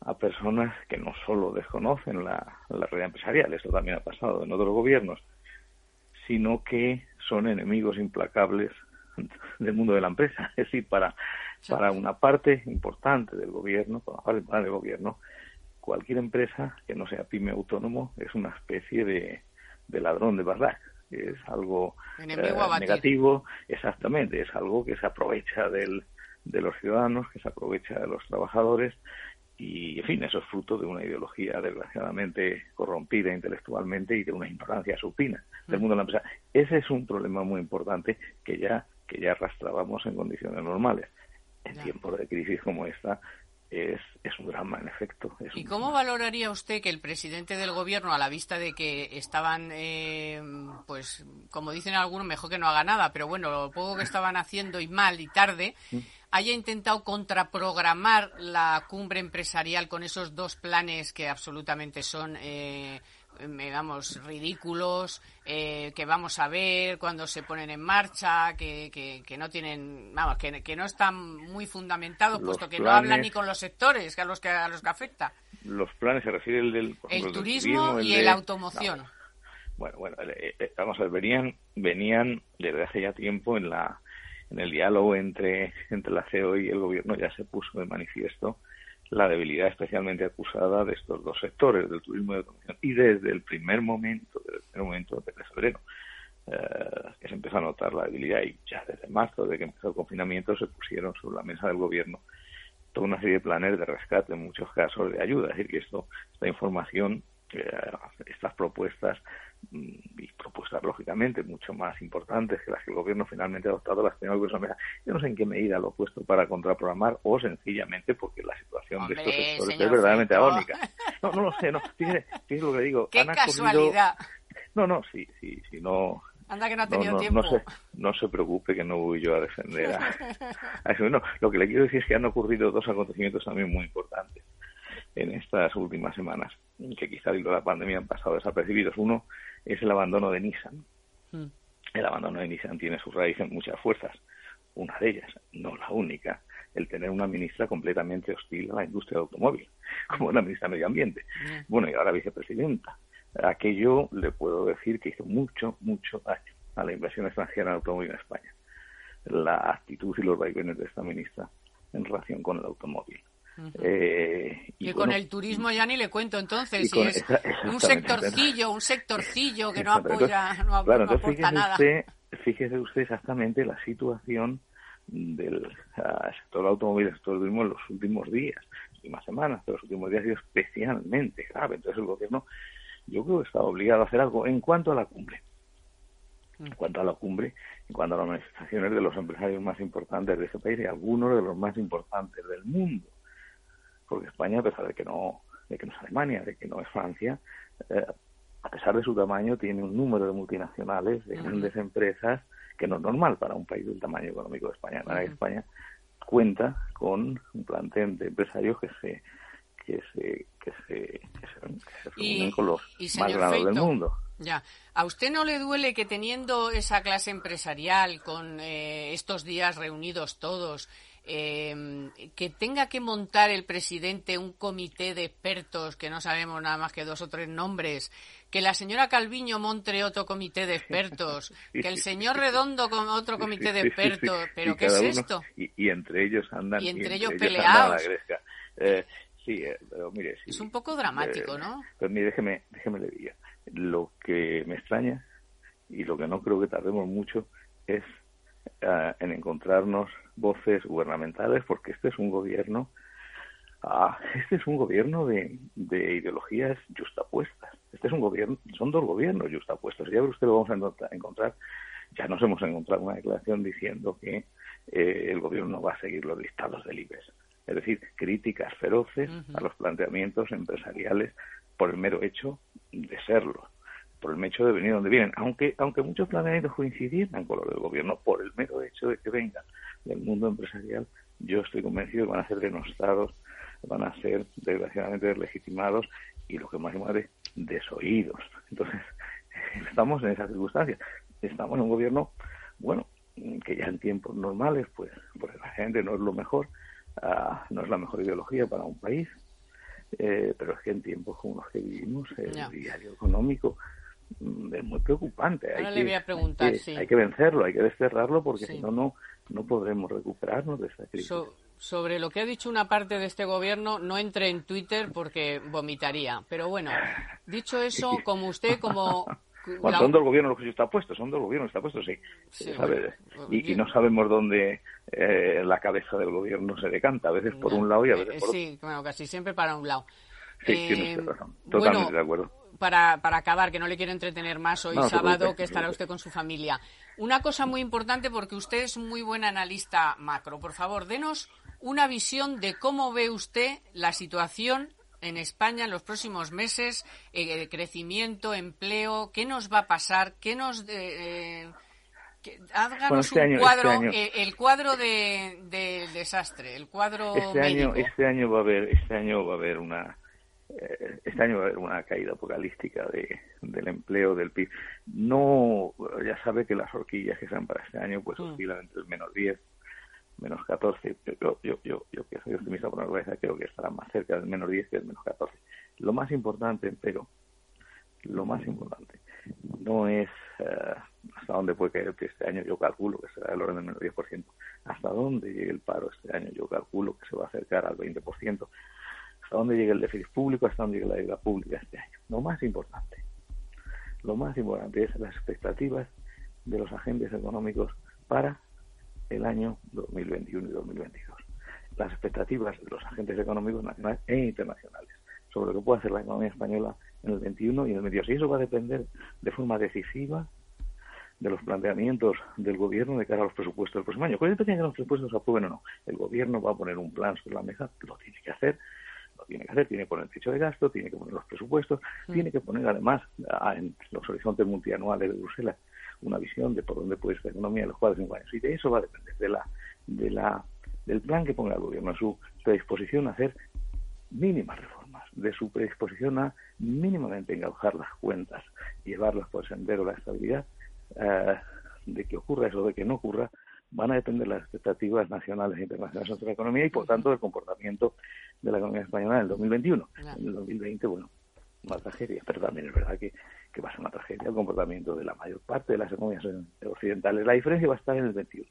a personas que no solo desconocen la, la realidad empresarial, esto también ha pasado en otros gobiernos, sino que son enemigos implacables del mundo de la empresa. Es decir, para, para una parte importante del gobierno, para una parte del gobierno, cualquier empresa que no sea pyme autónomo es una especie de, de ladrón de verdad. Es algo eh, negativo, exactamente, es algo que se aprovecha del, de los ciudadanos, que se aprovecha de los trabajadores y, en fin, eso es fruto de una ideología desgraciadamente corrompida intelectualmente y de una ignorancia supina del mundo de la empresa. Ese es un problema muy importante que ya que ya arrastrábamos en condiciones normales. En tiempos de crisis como esta es, es un drama, en efecto. Es ¿Y cómo valoraría usted que el presidente del gobierno, a la vista de que estaban, eh, pues, como dicen algunos, mejor que no haga nada, pero bueno, lo poco que estaban haciendo y mal y tarde, haya intentado contraprogramar la cumbre empresarial con esos dos planes que absolutamente son, eh, vamos, ridículos, eh, que vamos a ver cuando se ponen en marcha, que, que, que no tienen, vamos, que, que no están muy fundamentados, Los puesto que no hablan ni con los sectores que a los que, a los que afecta. Los planes se refiere el del, El turismo y de- el automoción. No, bueno, bueno, eh, eh, vamos a ver, venían, venían desde hace ya tiempo en la en el diálogo entre, entre la CEO y el gobierno ya se puso de manifiesto la debilidad especialmente acusada de estos dos sectores, del turismo y de automoción. Y desde el primer momento, desde el primer momento de febrero, eh, que se empezó a notar la debilidad y ya desde marzo, de que empezó el confinamiento, se pusieron sobre la mesa del gobierno toda una serie de planes de rescate, en muchos casos de ayuda. Es decir, que esto, esta información, eh, estas propuestas y propuestas lógicamente mucho más importantes que las que el gobierno finalmente ha adoptado las tengo que mesa. Yo no sé en qué medida lo he puesto para contraprogramar o sencillamente porque la situación de estos sectores es verdaderamente agónica. No, no lo sé, no. Fíjese, fíjese lo que digo. ¡Qué casualidad! No, no, sí, sí, sí, no, Anda que no ha no, tenido no, tiempo. no se, no se preocupe que no voy yo a defender a, a eso. No, lo que le quiero decir es que han ocurrido dos acontecimientos también muy importantes en estas últimas semanas, que quizá debido a la pandemia han pasado desapercibidos. Uno es el abandono de Nissan. Mm. El abandono de Nissan tiene su raíz en muchas fuerzas. Una de ellas, no la única, el tener una ministra completamente hostil a la industria del automóvil, como la ministra de Medio Ambiente. Bueno, y ahora vicepresidenta. Aquello le puedo decir que hizo mucho, mucho daño a la inversión extranjera en automóvil en España. La actitud y los vaivenes de esta ministra en relación con el automóvil. Eh, Y, y con bueno, el turismo ya ni le cuento entonces, si es esa- un sectorcillo, un sectorcillo que no apoya, no, claro, no entonces aporta fíjese nada. Usted, fíjese usted exactamente la situación del ah, sector automóvil, del sector turismo en los últimos días, las últimas semanas, pero los últimos días ha sido especialmente grave. Entonces el gobierno, yo creo que está obligado a hacer algo en cuanto a la cumbre. En cuanto a la cumbre, en cuanto a las manifestaciones de los empresarios más importantes de ese país y algunos de los más importantes del mundo. Porque España, a pesar de que no, de que no es Alemania, de que no es Francia, eh, a pesar de su tamaño, tiene un número de multinacionales, de grandes empresas, que no es normal para un país del tamaño económico de España. Manera que España cuenta con un plantel de empresarios que se que se que se, que se, que se Y- reúnen con los más grandes del mundo. Ya. ¿A usted no le duele que teniendo esa clase empresarial con eh, estos días reunidos todos, eh, que tenga que montar el presidente un comité de expertos, que no sabemos nada más que dos o tres nombres, que la señora Calviño monte otro comité de expertos, que el señor Redondo con otro comité de Sí, sí, sí, sí. expertos, Y pero ¿qué es uno- esto? Y, y entre ellos andan Y entre ellos andan a la peleados. Eh, sí, eh, pero mire, Es un poco dramático, eh, ¿no? Pues mire, déjeme, déjeme le diga. Lo que me extraña y lo que no creo que tardemos mucho es ah, en encontrarnos voces gubernamentales, porque este es un gobierno, ah, este es un gobierno de, de ideologías justapuestas. Este es un gobierno, son dos gobiernos justapuestos. Ya ve usted lo vamos a encontrar-. Ya nos hemos encontrado una declaración diciendo que eh, el gobierno no va a seguir los dictados del IBEX. Es decir, críticas feroces a los planteamientos empresariales por el mero hecho de serlo, por el hecho de venir donde vienen, aunque aunque muchos planteamientos coincidieran con los del gobierno, por el mero hecho de que vengan del mundo empresarial, yo estoy convencido que van a ser denostados, van a ser desgraciadamente deslegitimados y lo que más importante, desoídos. Entonces, estamos en esas circunstancias. Estamos en un gobierno, bueno, que ya en tiempos normales, pues, pues desgraciadamente no es lo mejor, ah, no es la mejor ideología para un país, eh, pero es que en tiempos como los que vivimos, el Ya. diario económico mm, es muy preocupante. Ahora hay le que, voy a preguntar, hay que, sí. hay que vencerlo, hay que desterrarlo, porque Sí. si no, no, no podremos recuperarnos de esta crisis. So- sobre lo que ha dicho una parte de este gobierno, no entre en Twitter porque vomitaría. Pero bueno, dicho eso, como usted, como... Bueno, son dos gobiernos los que está puesto, son dos gobiernos que está puesto, sí. Sí, ¿sabes? bueno, y, no sabemos dónde eh, la cabeza del gobierno se decanta, a veces por un lado y a veces Eh, por otro. Sí, bueno, casi siempre para un lado. Sí, Eh, tiene usted razón. Totalmente bueno, de acuerdo. Para, para acabar, que no le quiero entretener más hoy No, se sábado, que se estará usted con su familia. Una cosa muy importante, porque usted es muy buen analista macro. Por favor, denos una visión de cómo ve usted la situación en España en los próximos meses, eh, de crecimiento, empleo, qué nos va a pasar, qué nos... eh, eh, que- háganos Bueno, este un año- cuadro, este año- eh, el cuadro de, del desastre, el cuadro Este médico. año, este año va a haber, este año va a haber una, este año va a haber una caída apocalíptica de, del empleo del PIB. No, ya sabe que las horquillas que sean para este año pues Mm. oscilan entre el menos 10, menos 14. Yo, yo, yo, yo que soy optimista por naturaleza creo que estará más cerca del menos 10 que del menos 14. Lo más importante, pero, lo más importante no es eh, hasta dónde puede caer el PIB este año, yo calculo que será del orden del menos 10%. Hasta dónde llegue el paro este año, yo calculo que se va a acercar al 20%. Hasta dónde llegue el déficit público, hasta dónde llegue la deuda pública este año. Lo más importante, lo más importante es las expectativas de los agentes económicos para el año 2021 y 2022. Las expectativas de los agentes económicos nacionales e internacionales sobre lo que puede hacer la economía española en el 21 y en el 22. Y eso va a depender de forma decisiva de los planteamientos del gobierno de cara a los presupuestos del próximo año. Con de que los presupuestos aprueben o no. El gobierno va a poner un plan sobre la mesa, lo tiene que hacer, lo tiene que hacer, tiene que poner el techo de gasto, tiene que poner los presupuestos, tiene que poner además a- en los horizontes multianuales de Bruselas una visión de por dónde puede ir la economía en los cuatro o cinco años. Y de eso va a depender de la, de la, del plan que ponga el gobierno, a su predisposición a hacer mínimas reformas, de su predisposición a mínimamente engaujar las cuentas, llevarlas por el sendero de la estabilidad, eh, de que ocurra eso, de que no ocurra, van a depender las expectativas nacionales e internacionales de nuestra economía y, por tanto, del comportamiento de la economía española en el 2021. En el 2020, bueno, una tragedia, pero también es verdad que, que va a ser una tragedia el comportamiento de la mayor parte de las economías occidentales. La diferencia va a estar en el 21.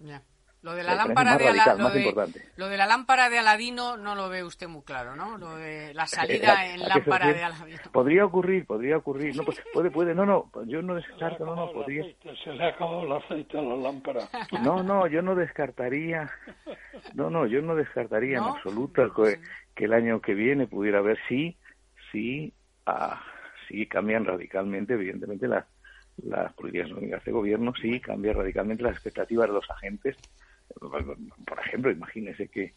Ya. Lo de la, lámpara más de, radical, lo, más de, importante. lo de la lámpara de Aladino no lo ve usted muy claro, ¿no? Lo de la salida Eh, en ¿a qué se lámpara de? Aladino. Podría ocurrir, podría ocurrir. No, pues, puede, puede, no, no, yo no descarto, no, no, podría. Se le ha acabado el aceite a la lámpara. No, no, yo no descartaría, no, no, yo no descartaría en ¿No? absoluto que, que el año que viene pudiera haber, sí, sí, ah, sí cambian radicalmente, evidentemente, las, las políticas económicas de gobierno, sí cambian radicalmente las expectativas de los agentes. Por ejemplo, imagínese que,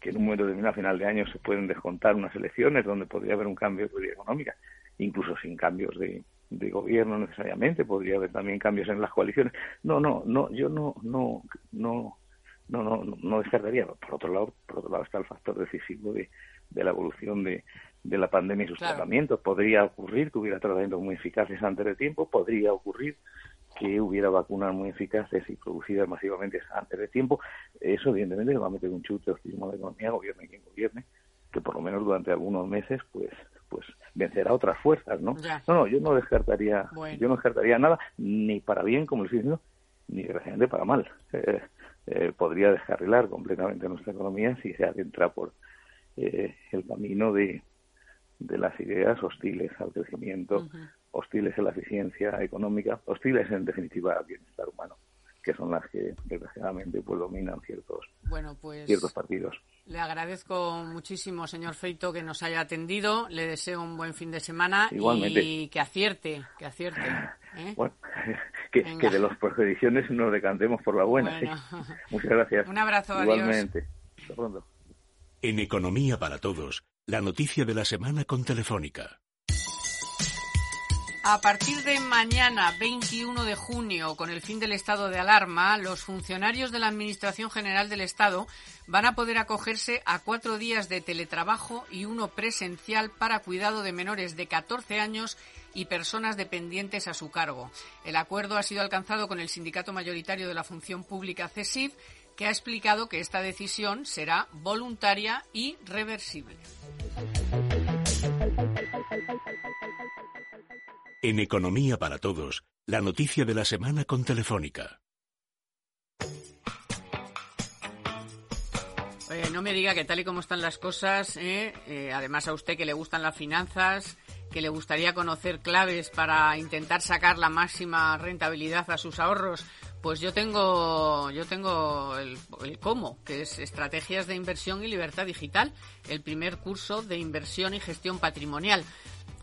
que en un momento determinado, a final de año, se pueden descontar unas elecciones donde podría haber un cambio de política económica, incluso sin cambios de, de gobierno necesariamente, podría haber también cambios en las coaliciones. No, no, no, yo no, no, no, no, no, no, no descartaría. Por otro lado, por otro lado está el factor decisivo de, de la evolución de, de la pandemia y sus Claro. tratamientos. Podría ocurrir que hubiera tratamientos muy eficaces antes de tiempo, podría ocurrir que hubiera vacunas muy eficaces y producidas masivamente antes de tiempo. Eso, evidentemente, le va a meter un chute de optimismo a la economía, gobierne quien gobierne, que por lo menos durante algunos meses, pues pues vencerá otras fuerzas, ¿no? Ya. No, no, yo no descartaría, Bueno. yo no descartaría nada, ni para bien, como le estoy diciendo, ni desgraciadamente para mal. Eh, eh, podría descarrilar completamente nuestra economía si se adentra por eh, el camino de, de las ideas hostiles al crecimiento, hostiles a la eficiencia económica, hostiles en definitiva al bienestar humano, que son las que desgraciadamente pues dominan ciertos Bueno, pues ciertos partidos. le agradezco muchísimo, señor Feito, que nos haya atendido. Le deseo un buen fin de semana Igualmente. y que acierte, que acierte. ¿eh? Bueno, que, de las predicciones nos decantemos por la buena. Bueno. sí. Muchas gracias. Un abrazo, adiós. Igualmente. Hasta pronto. En Economía para Todos, la noticia de la semana con Telefónica. A partir de mañana, 21 de junio, con el fin del estado de alarma, los funcionarios de la Administración General del Estado van a poder acogerse a cuatro días de teletrabajo y uno presencial para cuidado de menores de 14 años y personas dependientes a su cargo. El acuerdo ha sido alcanzado con el sindicato mayoritario de la función pública CESIF, que ha explicado que esta decisión será voluntaria y reversible. En Economía para Todos, la noticia de la semana con Telefónica. No me diga que tal y como están las cosas, eh, eh, además a usted que le gustan las finanzas, que le gustaría conocer claves para intentar sacar la máxima rentabilidad a sus ahorros, pues yo tengo, yo tengo el, cómo, que es Estrategias de Inversión y Libertad Digital, el primer curso de inversión y gestión patrimonial.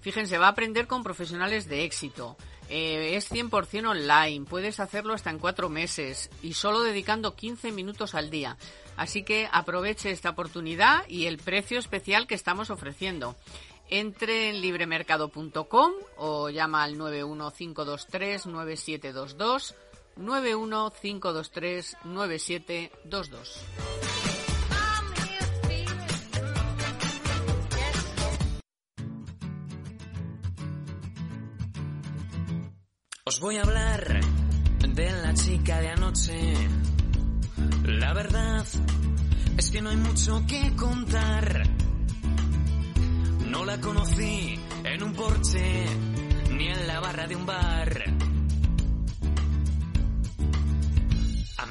Fíjense, va a aprender con profesionales de éxito. Eh, es 100% online, puedes hacerlo hasta en cuatro meses y solo dedicando 15 minutos al día. Así que aproveche esta oportunidad y el precio especial que estamos ofreciendo. Entre en libremercado.com o llama al 915239722 915239722. Os voy a hablar de la chica de anoche. La verdad es que no hay mucho que contar. No la conocí en un porche ni en la barra de un bar.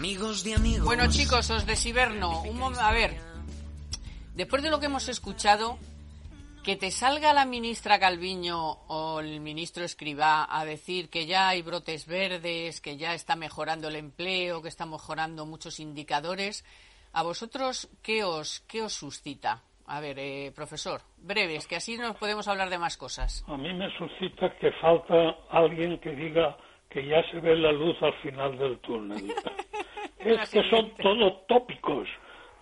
Amigos de amigos. Bueno, chicos, os desiberno. Un a ver, después de lo que hemos escuchado, que te salga la ministra Calviño o el ministro Escribá a decir que ya hay brotes verdes, que ya está mejorando el empleo, que está mejorando muchos indicadores, ¿a vosotros qué os, qué os suscita? A ver, eh, profesor, breves, que así nos podemos hablar de más cosas. A mí me suscita que falta alguien que diga que ya se ve la luz al final del túnel. es que son todo tópicos.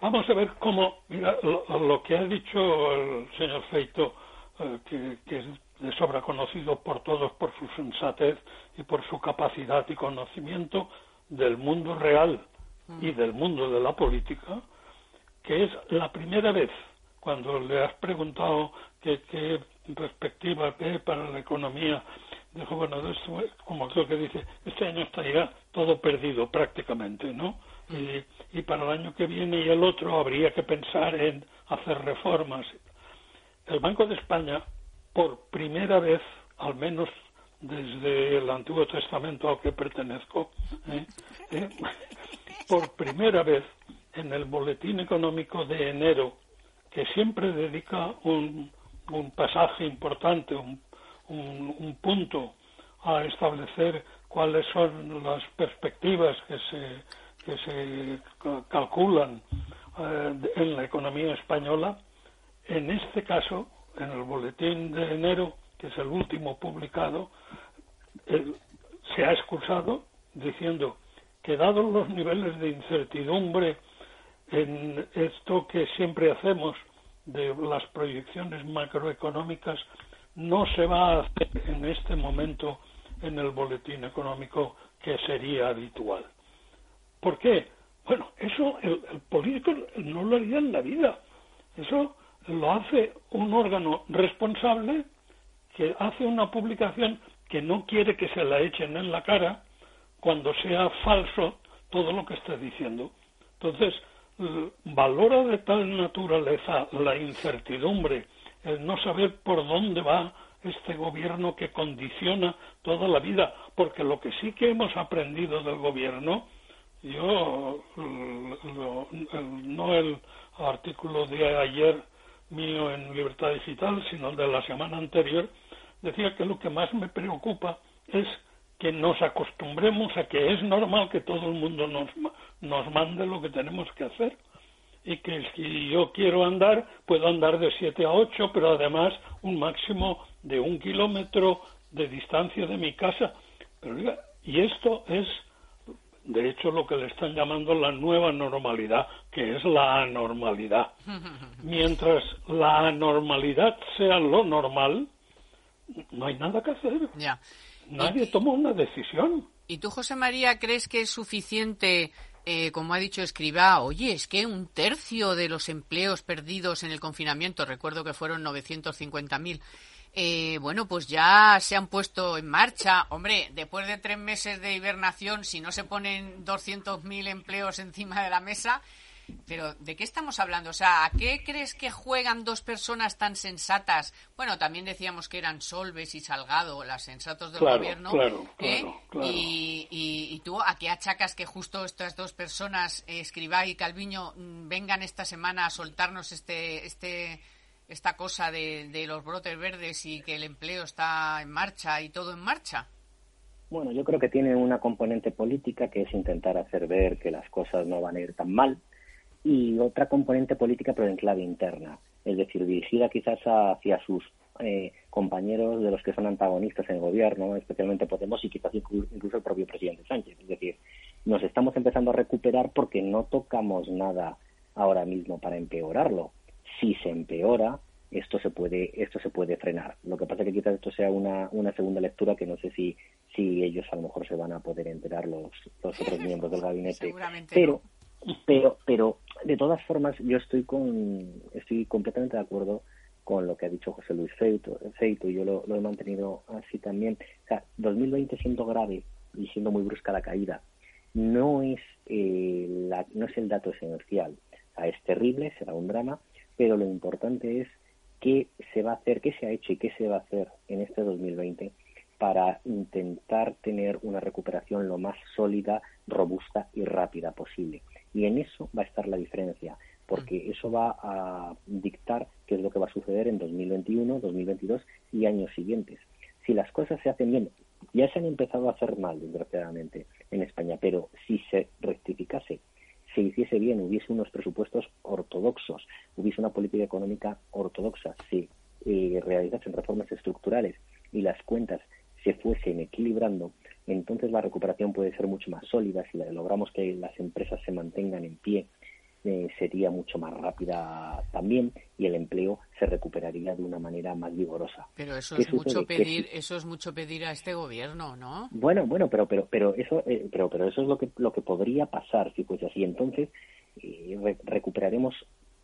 Vamos a ver cómo, mira, lo, lo que ha dicho el señor Feito, eh, que, que es de sobra conocido por todos por su sensatez y por su capacidad y conocimiento del mundo real y del mundo de la política, que es la primera vez cuando le has preguntado qué, qué perspectiva ve para la economía, dijo, bueno, esto, como creo que dice, este año estaría todo perdido prácticamente, ¿no? Y, y para el año que viene y el otro habría que pensar en hacer reformas. El Banco de España, por primera vez, al menos desde el Antiguo Testamento al que pertenezco, ¿eh? ¿eh? por primera vez en el Boletín Económico de enero, que siempre dedica un, un pasaje importante, un, un, un, punto a establecer cuáles son las perspectivas que se, que se calculan eh, en la economía española, en este caso, en el boletín de enero, que es el último publicado, eh, se ha excusado diciendo que dados los niveles de incertidumbre en esto que siempre hacemos de las proyecciones macroeconómicas, no se va a hacer en este momento en el boletín económico que sería habitual. ¿Por qué? Bueno, eso el, político no lo haría en la vida. Eso lo hace un órgano responsable que hace una publicación que no quiere que se la echen en la cara cuando sea falso todo lo que esté diciendo. Entonces, valora de tal naturaleza la incertidumbre, el no saber por dónde va este gobierno que condiciona toda la vida, porque lo que sí que hemos aprendido del gobierno, yo no el artículo de ayer mío en Libertad Digital, sino el de la semana anterior, decía que lo que más me preocupa es que nos acostumbremos a que es normal que todo el mundo nos, nos mande lo que tenemos que hacer y que si yo quiero andar, puedo andar de 7 a 8, pero además un máximo de un kilómetro de distancia de mi casa. Pero y esto es, de hecho, lo que le están llamando la nueva normalidad, que es la anormalidad. Mientras la anormalidad sea lo normal, no hay nada que hacer. Ya. Nadie toma una decisión. ¿Y tú, José María, crees que es suficiente, eh, como ha dicho Escribá, oye, es que un tercio de los empleos perdidos en el confinamiento, recuerdo que fueron 950.000, eh, bueno, pues ya se han puesto en marcha. Hombre, después de tres meses de hibernación, si no se ponen 200.000 empleos encima de la mesa, pero, ¿de qué estamos hablando? O sea, ¿a qué crees que juegan dos personas tan sensatas? Bueno, también decíamos que eran Solves y Salgado, las sensatos del claro, gobierno. Claro, ¿eh? claro, claro. Y, y, y, tú, ¿a qué achacas que justo estas dos personas, eh, Escribá y Calviño, vengan esta semana a soltarnos este, este, esta cosa de, de los brotes verdes y que el empleo está en marcha y todo en marcha? Bueno, yo creo que tiene una componente política que es intentar hacer ver que las cosas no van a ir tan mal y otra componente política pero en clave interna, es decir, dirigida quizás hacia sus eh, compañeros de los que son antagonistas en el gobierno, especialmente Podemos y quizás incluso el propio presidente Sánchez. Es decir, nos estamos empezando a recuperar porque no tocamos nada ahora mismo para empeorarlo. Si se empeora, esto se puede esto se puede frenar. Lo que pasa es que quizás esto sea una, una segunda lectura que no sé si si ellos a lo mejor se van a poder enterar los, los otros miembros del gabinete. Pero no. pero pero de todas formas yo estoy con estoy completamente de acuerdo con lo que ha dicho José Luis Feito, Feito y yo lo, he mantenido así también. O sea, 2020 siendo grave y siendo muy brusca la caída no es eh, la, no es el dato esencial. O sea, es terrible, será un drama, pero lo importante es qué se va a hacer, qué se ha hecho y qué se va a hacer en este 2020 para intentar tener una recuperación lo más sólida, robusta y rápida posible. Y en eso va a estar la diferencia, porque eso va a dictar qué es lo que va a suceder en 2021, 2022 y años siguientes. Si las cosas se hacen bien, ya se han empezado a hacer mal, desgraciadamente, en España, pero si se rectificase se hiciese bien, hubiese unos presupuestos ortodoxos, hubiese una política económica ortodoxa, se eh, realizasen reformas estructurales y las cuentas se fuesen equilibrando, entonces la recuperación puede ser mucho más sólida. Si logramos que las empresas se mantengan en pie, eh, sería mucho más rápida también y el empleo se recuperaría de una manera más vigorosa. Pero eso ¿Qué es mucho sucede? Pedir, eso es mucho pedir a este gobierno, ¿no? Bueno, bueno, pero pero pero eso eh, pero pero eso es lo que lo que podría pasar si fuese así. Entonces eh, re- recuperaremos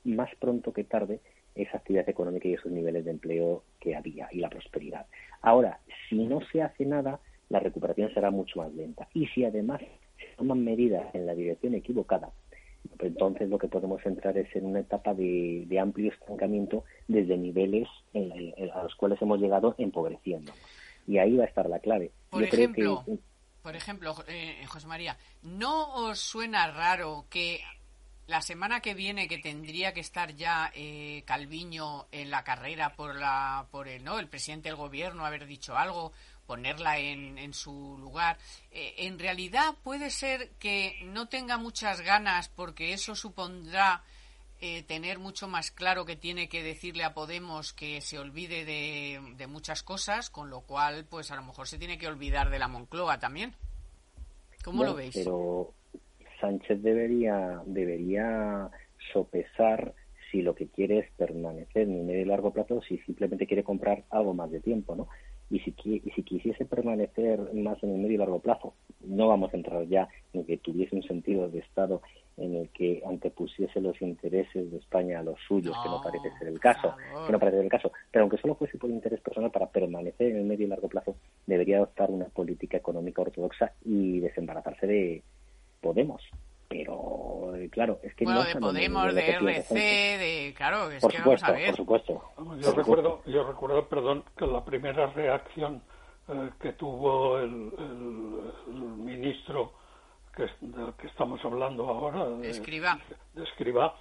más pronto que tarde esa actividad económica y esos niveles de empleo que había y la prosperidad. Ahora, si no se hace nada, la recuperación será mucho más lenta. Y si además se toman medidas en la dirección equivocada, pues entonces lo que podemos entrar es en una etapa de, de amplio estancamiento desde niveles en la- en- a los cuales hemos llegado empobreciendo. Y ahí va a estar la clave. Por Yo creo ejemplo, que por ejemplo, eh, José María, ¿no os suena raro que la semana que viene que tendría que estar ya eh, Calviño en la carrera por la por el no el presidente del gobierno haber dicho algo ponerla en, en su lugar eh, en realidad puede ser que no tenga muchas ganas porque eso supondrá eh, tener mucho más claro que tiene que decirle a Podemos que se olvide de, de muchas cosas, con lo cual, pues a lo mejor se tiene que olvidar de la Moncloa también. ¿Cómo lo veis? Pero Sánchez debería, debería sopesar si lo que quiere es permanecer en el medio y largo plazo o si simplemente quiere comprar algo más de tiempo, ¿no? Y si, y si quisiese permanecer más en el medio y largo plazo, no vamos a entrar ya en que tuviese un sentido de Estado en el que antepusiese los intereses de España a los suyos, que no parece ser el caso, que no parece ser el caso. Pero aunque solo fuese por interés personal para permanecer en el medio y largo plazo, debería adoptar una política económica ortodoxa y desembarazarse de Podemos. Pero, eh, claro, es que bueno, no de Podemos, de RC, de... Claro, es Por que supuesto, vamos a ver. por supuesto. Por Yo supuesto. recuerdo, yo recuerdo, perdón, que la primera reacción eh, que tuvo el, el- el ministro que, del que estamos hablando ahora, de, Escriba. de Escribá,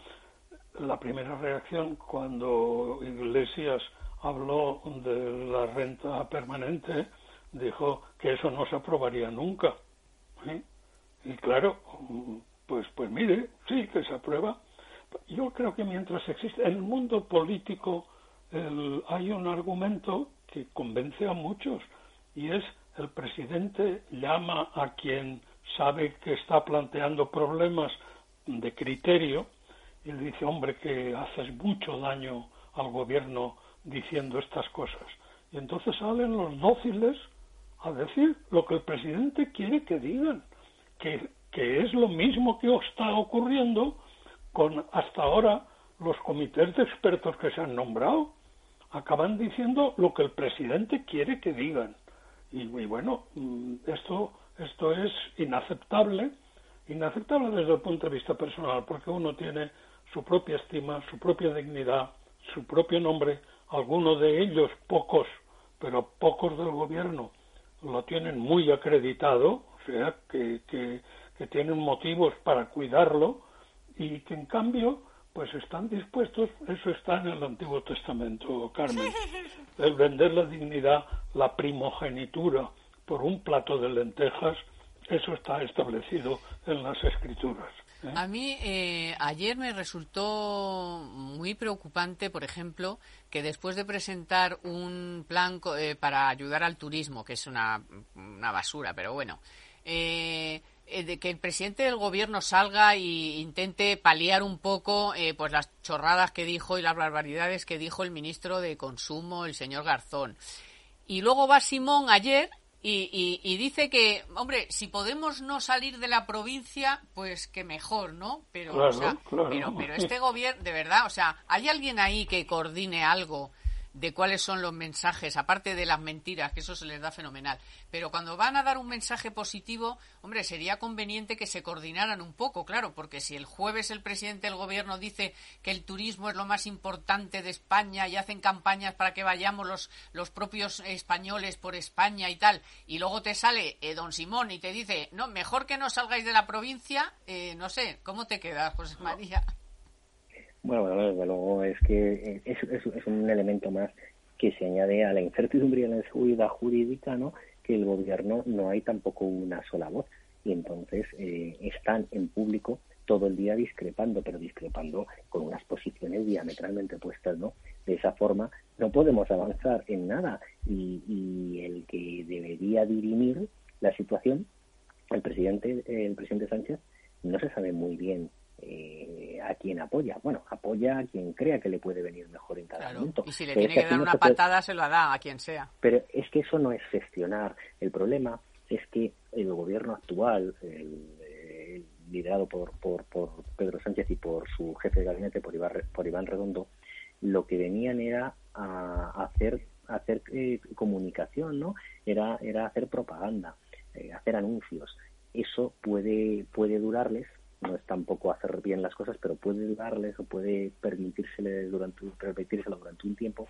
la primera reacción cuando Iglesias habló de la renta permanente, dijo que eso no se aprobaría nunca. ¿sí? Y claro, pues, pues mire, sí que se aprueba. Yo creo que mientras existe en el mundo político hay un argumento que convence a muchos y es el presidente llama a quien sabe que está planteando problemas de criterio y le dice, hombre, que haces mucho daño al gobierno diciendo estas cosas. Y entonces salen los dóciles a decir lo que el presidente quiere que digan, que, que es lo mismo que está ocurriendo con hasta ahora los comités de expertos que se han nombrado. Acaban diciendo lo que el presidente quiere que digan. Y, y bueno, mm, esto, esto es inaceptable, inaceptable desde el punto de vista personal, porque uno tiene su propia estima, su propia dignidad, su propio nombre, algunos de ellos, pocos, pero pocos del gobierno, lo tienen muy acreditado, o sea, que, que, que tienen motivos para cuidarlo y que en cambio pues están dispuestos, eso está en el Antiguo Testamento, Carmen, el vender la dignidad, la primogenitura por un plato de lentejas, eso está establecido en las escrituras. ¿eh? A mí eh, ayer me resultó muy preocupante, por ejemplo, que después de presentar un plan eh, para ayudar al turismo, que es una, una basura, pero bueno, eh, de que el presidente del gobierno salga e intente paliar un poco eh, pues las chorradas que dijo y las barbaridades que dijo el ministro de Consumo, el señor Garzón. Y luego va Simón ayer y, y- y dice que, hombre, si podemos no salir de la provincia, pues que mejor, ¿no? Pero, Claro, o sea, claro. pero, pero este gobierno, de verdad, o sea, ¿hay alguien ahí que coordine algo de cuáles son los mensajes, aparte de las mentiras, que eso se les da fenomenal? Pero cuando van a dar un mensaje positivo, hombre, sería conveniente que se coordinaran un poco, claro, porque si el jueves el presidente del gobierno dice que el turismo es lo más importante de España y hacen campañas para que vayamos los, los propios españoles por España y tal, y luego te sale eh, don Simón y te dice, no, mejor que no salgáis de la provincia, eh, no sé, ¿cómo te quedas, José María? Bueno, bueno, desde luego es que es, es, es un elemento más que se añade a la incertidumbre y a la inseguridad jurídica, ¿no? Que el gobierno no hay tampoco una sola voz y entonces eh, están en público todo el día discrepando, pero discrepando con unas posiciones diametralmente opuestas, ¿no? De esa forma no podemos avanzar en nada y, y el que debería dirimir la situación, el presidente, el presidente Sánchez, no se sabe muy bien eh, a quién apoya. Bueno, apoya a quien crea que le puede venir mejor en cada Claro. momento. Y si le tiene que dar una patada, se la da a quien sea. pero es que eso no es gestionar. El problema es que el gobierno actual, el, eh, liderado por, por, por Pedro Sánchez y por su jefe de gabinete, por Iván, por Iván Redondo, lo que venían era a hacer hacer eh, comunicación, ¿no? Era era hacer propaganda, eh, hacer anuncios. Eso puede puede durarles, no es tampoco hacer bien las cosas, pero puede durarles o puede permitírsele durante permitírselo durante un tiempo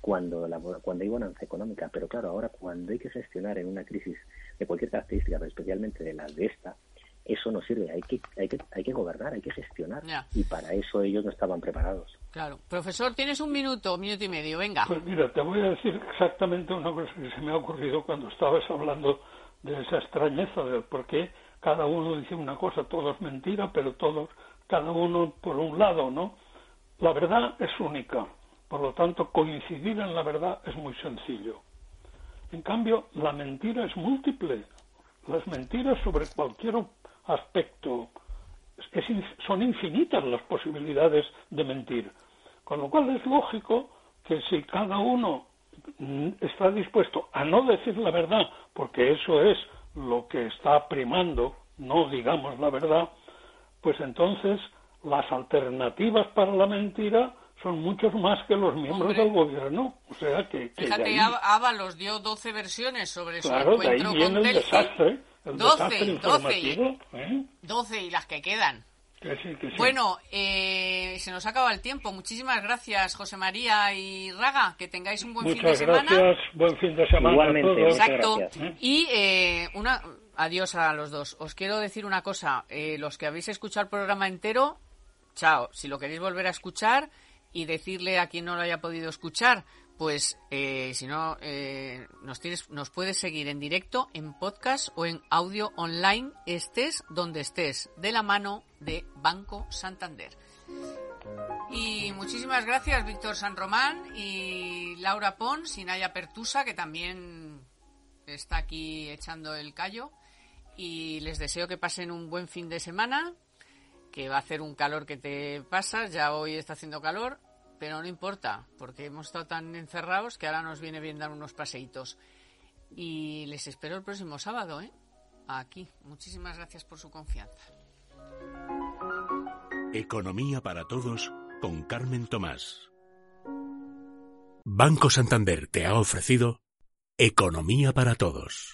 cuando la, cuando hay bonanza económica, pero claro, ahora cuando hay que gestionar en una crisis de cualquier característica, pero especialmente de las de esta, eso no sirve, hay que hay que hay que gobernar, hay que gestionar Ya. y para eso ellos no estaban preparados. Claro. Profesor, tienes un minuto, minuto y medio, venga. Pues mira, te voy a decir exactamente una cosa que se me ha ocurrido cuando estabas hablando de esa extrañeza de por qué cada uno dice una cosa, todo es mentira, pero todos, cada uno por un lado, ¿no? La verdad es única, por lo tanto coincidir en la verdad es muy sencillo. En cambio, la mentira es múltiple. Las mentiras sobre cualquier aspecto son infinitas las posibilidades de mentir. Con lo cual es lógico que si cada uno mm, está dispuesto a no decir la verdad, porque eso es lo que está primando, no digamos la verdad, pues entonces las alternativas para la mentira son muchos más que los miembros Hombre. del gobierno. O sea que, que Fíjate, ahí- Ábalos dio 12 versiones sobre claro, su de ahí encuentro viene con el Telcel. desastre, el 12, desastre 12. informativo. ¿eh? 12 y las que quedan. Que sí, que sí. Bueno, eh, se nos acaba el tiempo. Muchísimas gracias, José María y Raga. Que tengáis un buen fin de Muchas semana. gracias, buen fin de semana Igualmente, a todos. Exacto. gracias. Y eh, una adiós a los dos. Os quiero decir una cosa. eh, los que habéis escuchado el programa entero, chao. Si lo queréis volver a escuchar y decirle a quien no lo haya podido escuchar, pues eh, si no, eh, nos, tienes, nos puedes seguir en directo, en podcast o en audio online, estés donde estés, de la mano de Banco Santander. Y muchísimas gracias, Víctor San Román y Laura Pons y Naya Pertusa, que también está aquí echando el callo. Y les deseo que pasen un buen fin de semana, que va a hacer un calor que te pasas, ya hoy está haciendo calor, pero no importa, porque hemos estado tan encerrados que ahora nos viene bien dar unos paseitos. Y les espero el próximo sábado, ¿eh? Aquí. Muchísimas gracias por su confianza. Economía para todos con Carmen Tomás. Banco Santander te ha ofrecido Economía para todos.